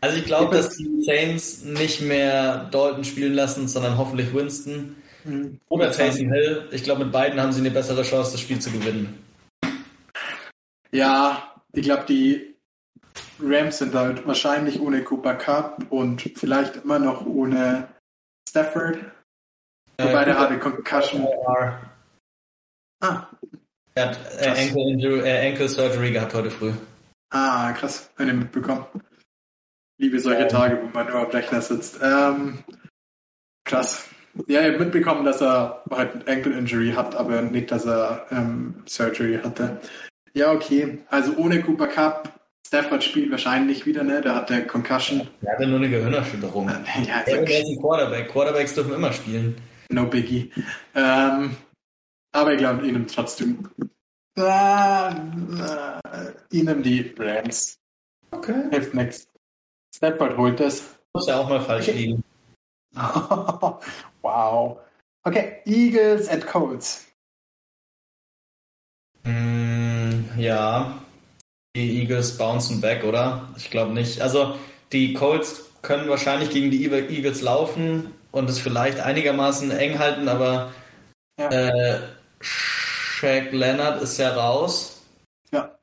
Also ich glaube, dass die Saints nicht mehr Dalton spielen lassen, sondern hoffentlich Winston hm. oder Taysom Hill. Ich glaube, mit beiden haben sie eine bessere Chance, das Spiel zu gewinnen. Ja, ich glaube, die Rams sind halt wahrscheinlich ohne Cooper Cup und vielleicht immer noch ohne Stafford. Wobei der hatte Concussion. Ah, Er hat äh. Ankle, Injury, äh, Ankle Surgery gehabt heute früh. ah, krass. Eine mitbekommen. Liebe solche Ähm. Tage, wo man nur am Rechner sitzt. Ähm, krass. Ja, ich habe mitbekommen, dass er halt ein Ankle Injury hat, aber nicht, dass er ähm, Surgery hatte. Ja, okay. Also ohne Cooper Cup. Stafford spielt wahrscheinlich wieder, ne? Der hatte Concussion. Er hatte nur eine Gehirnerschütterung. Ja, und okay. er ist ein Quarterback. Quarterbacks dürfen immer spielen. No biggie. Ähm, aber ich glaube, ihnen trotzdem. Äh, äh, ihnen die Rams. Okay. Hilft nichts. Stafford holt das. Muss ja auch mal falsch liegen. wow. Okay, Eagles at Colts. Mm, ja, die Eagles bouncen back, oder? Ich glaube nicht. Also die Colts können wahrscheinlich gegen die Eagles laufen und es vielleicht einigermaßen eng halten, aber Ja. äh, Shaq Leonard ist ja raus. Ja.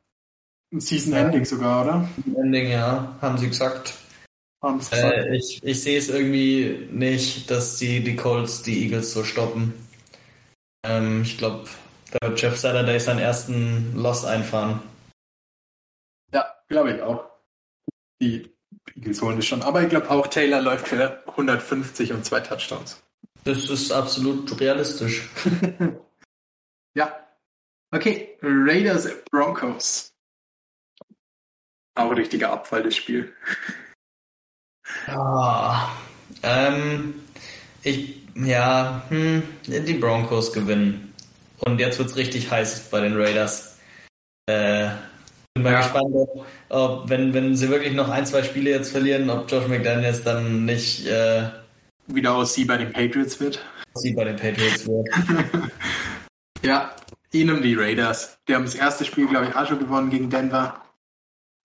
Ein Season Ending sogar, oder? Ending, ja, haben sie gesagt. Äh, ich ich sehe es irgendwie nicht, dass die, die Colts die Eagles so stoppen. Ähm, ich glaube, da wird Jeff Saturday seinen ersten Loss einfahren. Ja, glaube ich auch. Die Eagles holen es schon. Aber ich glaube auch, Taylor läuft für 150 und zwei Touchdowns. Das ist absolut realistisch. Ja. Okay, Raiders Broncos. Auch richtiger Abfall des Spiels. Ah, ähm, ich, ja, hm, die Broncos gewinnen. Und jetzt wird's richtig heiß bei den Raiders. Äh, bin mal Ja. gespannt, ob, wenn, wenn sie wirklich noch ein, zwei Spiele jetzt verlieren, ob Josh McDaniels dann nicht äh, Wieder aus sie bei den Patriots wird. sie bei den Patriots wird. Ja, ihnen die Raiders. Die haben das erste Spiel, glaube ich, auch schon gewonnen gegen Denver.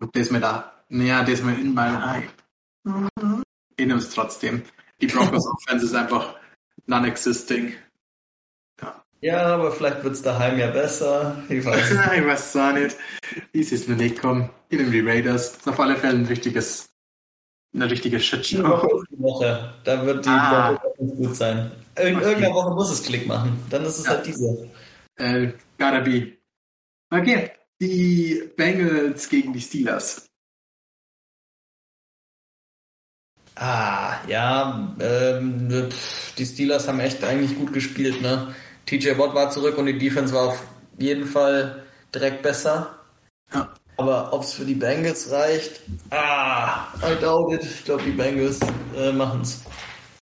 Und das mit da. Naja, das mit in meinem Eye. Ihnen ist trotzdem. Die Broncos Offense ist einfach non-existing. Ja, aber vielleicht wird's daheim ja besser. Ich weiß nicht. ich weiß es auch nicht. Wie ist es mir nicht kommen? Ihnen die Raiders. Ist auf alle Fälle ein richtiges, eine richtige Die Shitshow. Woche ist die Woche. Da wird die Ah. Broncos gut sein. In Okay. irgendeiner Woche muss es Klick machen. Dann ist es Ja. halt diese. Äh, gotta be. Okay. Die Bengals gegen die Steelers. Ah, ja, ähm, die Steelers haben echt eigentlich gut gespielt, ne? TJ Watt war zurück und die Defense war auf jeden Fall direkt besser. Ja. Aber ob es für die Bengals reicht, ah, I doubt it. Ich glaube, die Bengals äh, machen's.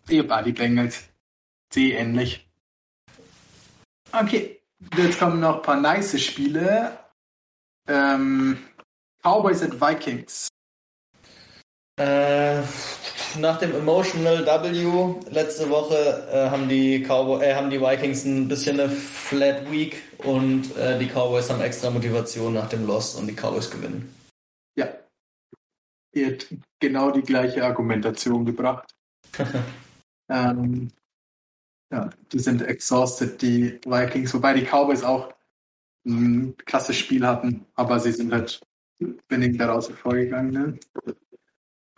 Ehepaar die Bengals. Sehe ähnlich. Okay. Jetzt kommen noch ein paar nice Spiele. Ähm, Cowboys at Vikings. Äh, nach dem Emotional W letzte Woche äh, haben die Cowboy, äh, haben die Vikings ein bisschen eine Flat Week und äh, die Cowboys haben extra Motivation nach dem Loss und die Cowboys gewinnen. Ja. Ihr habt genau die gleiche Argumentation gebracht. ähm, ja, die sind exhausted, die Vikings, wobei die Cowboys auch ein krasses Spiel hatten, aber sie sind halt wenig daraus hervorgegangen. Ne?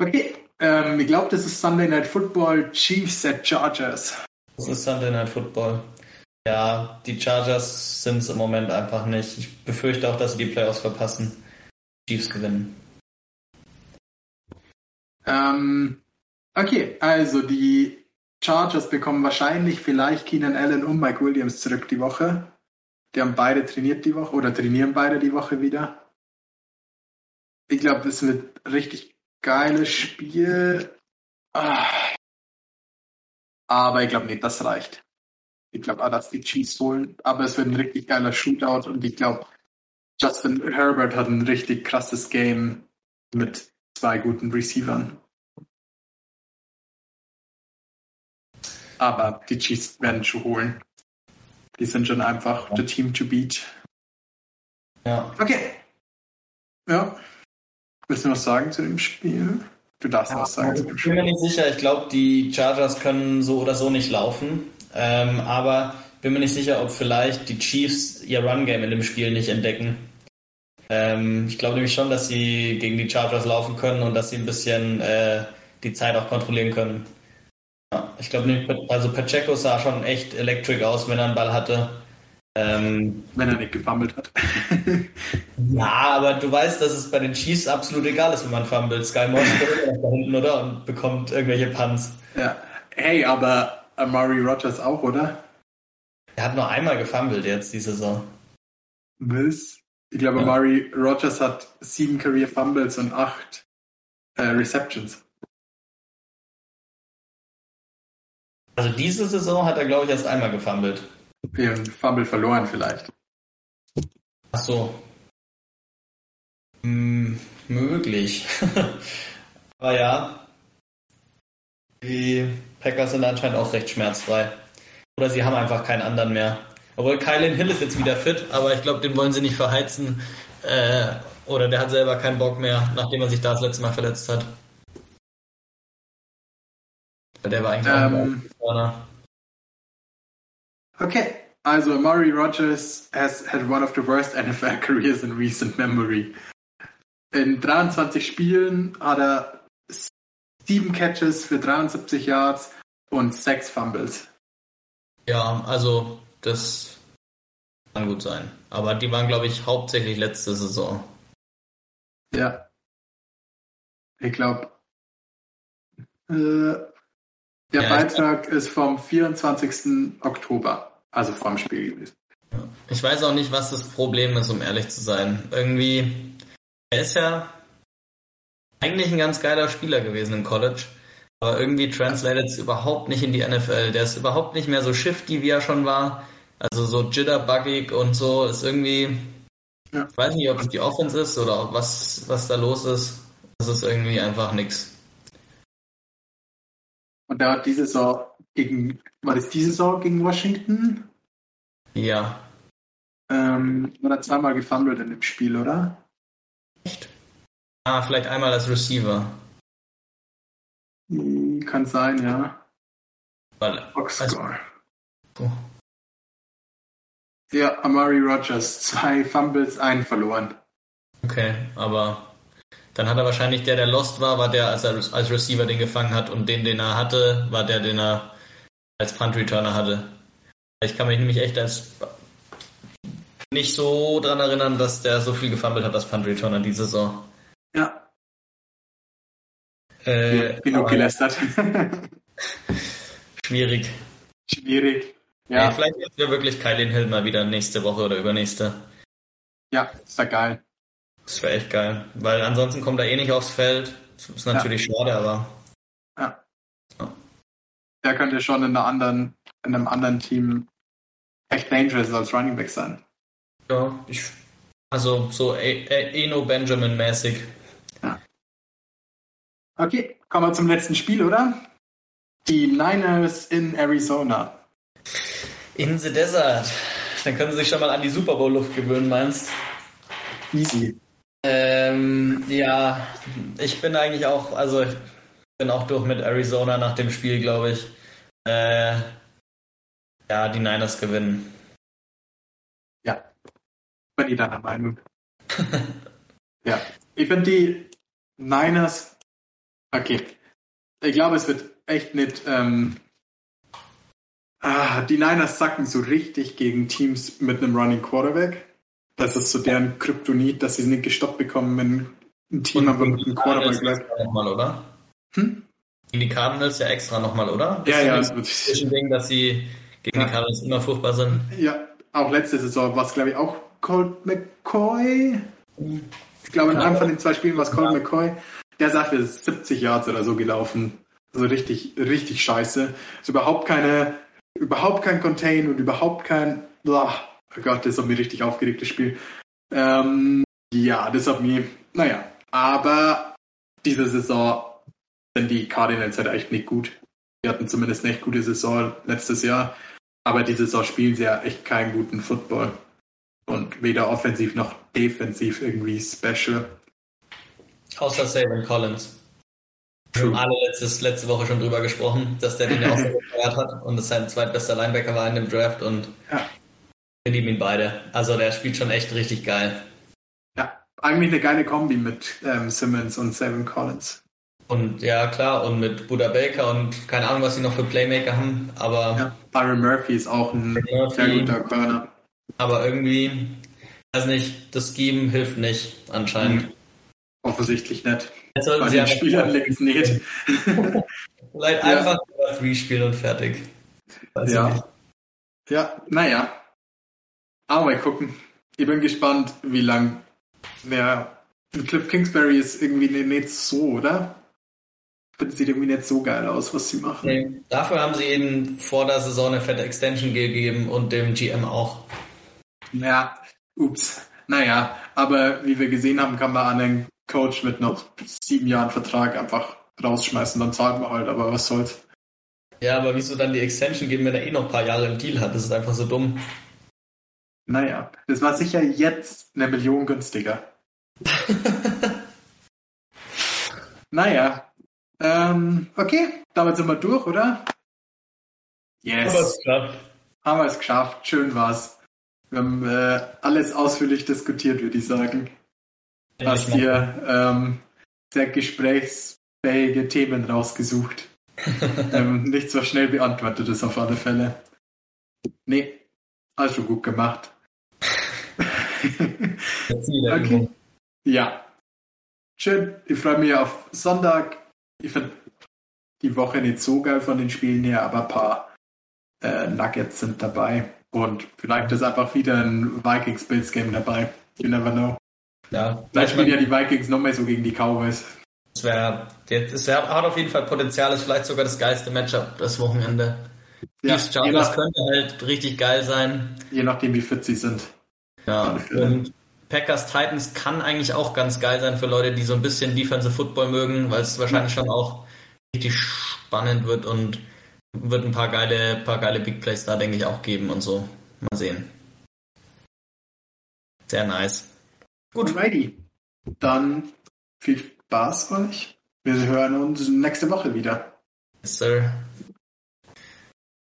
Okay, ähm, ich glaube, das ist Sunday Night Football, Chiefs at Chargers. Das ist Sunday Night Football. Ja, die Chargers sind es im Moment einfach nicht. Ich befürchte auch, dass sie die Playoffs verpassen. Chiefs gewinnen. Ähm, Okay, also die Chargers bekommen wahrscheinlich vielleicht Keenan Allen und Mike Williams zurück die Woche. Die haben beide trainiert die Woche oder trainieren beide die Woche wieder. Ich glaube, das wird richtig geiles Spiel. Ah. Aber ich glaube nicht, das reicht. Ich glaube auch, dass die Chiefs holen. Aber es wird ein richtig geiler Shootout und ich glaube, Justin Herbert hat ein richtig krasses Game mit zwei guten Receivern. Aber die Chiefs werden schon holen. Die sind schon einfach ja. the team to beat. Ja. Okay. Ja. Willst du noch sagen zu dem Spiel? Du darfst ja, was sagen zu dem Spiel. Ich bin mir nicht sicher. Ich glaube, die Chargers können so oder so nicht laufen. Ähm, aber bin mir nicht sicher, ob vielleicht die Chiefs ihr Run-Game in dem Spiel nicht entdecken. Ähm, ich glaube nämlich schon, dass sie gegen die Chargers laufen können und dass sie ein bisschen äh, die Zeit auch kontrollieren können. Ja, ich glaube, also Pacheco sah schon echt electric aus, wenn er einen Ball hatte. Ähm, wenn er nicht gefummelt hat. ja, aber du weißt, dass es bei den Chiefs absolut egal ist, wenn man fummelt. Sky Moss da hinten, oder? Und bekommt irgendwelche Punts. Ja. Hey, aber Amari Rogers auch, oder? Er hat nur einmal gefummelt jetzt die Saison. Was? Ich glaube, ja. Amari Rogers hat sieben Career Fumbles und acht äh, Receptions. Also diese Saison hat er, glaube ich, erst einmal gefummelt. Wir haben Fumble verloren vielleicht. Ach so. Hm, möglich. Aber ja, die Packers sind anscheinend auch recht schmerzfrei. Oder sie haben einfach keinen anderen mehr. Obwohl Kylan Hill ist jetzt wieder fit, aber ich glaube, den wollen sie nicht verheizen. Äh, oder der hat selber keinen Bock mehr, nachdem er sich da das letzte Mal verletzt hat. Der war eigentlich ähm, auch Okay, also Murray Rogers has had one of the worst NFL careers in recent memory. In 23 Spielen hat er sieben Catches für 73 Yards und sechs Fumbles. Ja, also das kann gut sein. Aber die waren, glaube ich, hauptsächlich letzte Saison. Ja. Ich glaube, äh, der ja, Beitrag ist vom 24. Oktober, also vorm Spiel gewesen. Ich weiß auch nicht, was das Problem ist, um ehrlich zu sein. Irgendwie, er ist ja eigentlich ein ganz geiler Spieler gewesen im College, aber irgendwie translated es überhaupt nicht in die NFL. Der ist überhaupt nicht mehr so shifty, wie er schon war. Also so jitterbuggig und so ist irgendwie, ja. ich weiß nicht, ob es die Offense ist oder was, was da los ist. Das ist irgendwie einfach nichts. Und der hat diese Saison gegen, war das diese Saison gegen Washington? Ja. Ähm, war er zweimal gefummelt in dem Spiel, oder? Echt? Ah, vielleicht einmal als Receiver. Hm, kann sein, ja. Weil, Boxscore. Also, oh. Ja, Amari Rogers, zwei Fumbles, einen verloren. Okay, aber dann hat er wahrscheinlich der, der lost war, war der, als er als Receiver den gefangen hat und den, den er hatte, war der, den er als Punt Returner hatte. Ich kann mich nämlich echt als nicht so dran erinnern, dass der so viel gefummelt hat als Punt Returner diese Saison. Ja. Äh, genug gelästert. schwierig. Schwierig. Ja. Hey, vielleicht wird ja wirklich Kylin Hill mal wieder nächste Woche oder übernächste. Ja, ist ja geil. Das wäre echt geil, weil ansonsten kommt er eh nicht aufs Feld. Das ist natürlich ja. schade, aber. Ja. ja. Der könnte schon in, anderen, in einem anderen Team echt dangerous als Running Back sein. Ja, ich, also so Eno Benjamin-mäßig. Ja. Okay, kommen wir zum letzten Spiel, oder? Die Niners in Arizona. In the Desert. Dann können sie sich schon mal an die Super Bowl-Luft gewöhnen, meinst Easy. Ähm, ja, ich bin eigentlich auch, also bin auch durch mit Arizona nach dem Spiel, glaube ich. Äh, ja, die Niners gewinnen. Ja, bin ich deiner Meinung. ja, ich finde die Niners, okay, ich glaube, es wird echt nicht, ähm, ah, die Niners sacken so richtig gegen Teams mit einem Running Quarterback. Das ist so deren Kryptonit, dass sie nicht gestoppt bekommen, wenn ein Team aber mit einem Quarterback bleibt. Mal, oder? Hm? Gegen die Cardinals ja extra nochmal, oder? Ja, ja. Das ist ein Ding, dass sie gegen ja. die Cardinals immer furchtbar sind. Ja, auch letzte Saison war es, glaube ich, auch Colt McCoy. Ich glaube, in einem von den zwei Spielen war es Colt ja. McCoy. Der sagte, es ist 70 Yards oder so gelaufen. Also richtig, richtig scheiße. Ist überhaupt keine, überhaupt kein Contain und überhaupt kein, boah, oh Gott, das hat mir richtig aufgeregt, das Spiel. Ähm, ja, das hat mir, naja, aber diese Saison sind die Cardinals halt echt nicht gut. Die hatten zumindest eine echt gute Saison letztes Jahr, aber diese Saison spielen sie ja echt keinen guten Football. Und weder offensiv noch defensiv irgendwie special. Außer Saban Collins. Wir haben alle letztes, letzte Woche schon drüber gesprochen, dass der den ja auch gefeiert hat und es sein zweitbester Linebacker war in dem Draft und ja. wir lieben ihn beide. Also der spielt schon echt richtig geil. Ja, eigentlich eine geile Kombi mit ähm, Simmons und Seven Collins. Und ja, klar, und mit Buda Baker und keine Ahnung, was sie noch für Playmaker haben, aber. Ja, Byron Murphy ist auch ein Murphy, sehr guter Corner. Aber irgendwie, weiß nicht, das Scheme hilft nicht, anscheinend. Hm. Offensichtlich nicht. Jetzt sollten Bei sie den Spielern es nicht. Vielleicht ja. einfach über Free spielen und fertig. Weiß ja. Ja, naja. Aber mal gucken. Ich bin gespannt, wie lang der Cliff Kingsbury ist irgendwie nicht so, oder? Das sieht irgendwie nicht so geil aus, was sie machen. Nee, dafür haben sie eben vor der Saison eine fette Extension gegeben und dem GM auch. Ja, ups. Naja, aber wie wir gesehen haben, kann man einen Coach mit noch sieben Jahren Vertrag einfach rausschmeißen, dann zahlen wir halt, aber was soll's. Ja, aber wieso dann die Extension geben, wenn er eh noch ein paar Jahre im Deal hat? Das ist einfach so dumm. Naja, das war sicher jetzt eine Million günstiger. naja. Ähm, okay, damit sind wir durch, oder? Yes. Haben wir es geschafft. Haben wir es geschafft. Schön war's. Wir haben äh, alles ausführlich diskutiert, würde ich sagen. Hast dir ähm, sehr gesprächsfähige Themen rausgesucht. ähm, nicht so schnell beantwortet ist auf alle Fälle. Nee, hast du gut gemacht. okay. Ja. Schön. Ich freue mich auf Sonntag. Ich finde die Woche nicht so geil von den Spielen her, aber ein paar äh, Nuggets sind dabei. Und vielleicht ist einfach wieder ein Vikings-Bills-Game dabei. You never know. Ja, vielleicht spielen ja die Vikings noch mehr so gegen die Cowboys. Das wäre, das wär, hat auf jeden Fall Potenzial, ist vielleicht sogar das geilste Matchup das Wochenende. Ja, das könnte halt richtig geil sein. Je nachdem, wie fit sie sind. Ja, und Packers Titans kann eigentlich auch ganz geil sein für Leute, die so ein bisschen Defensive Football mögen, weil es wahrscheinlich schon auch richtig spannend wird und wird ein paar geile, paar geile Big Plays da, denke ich, auch geben und so. Mal sehen. Sehr nice. Gut. Alrighty. Dann viel Spaß euch. Wir hören uns nächste Woche wieder. Yes, sir.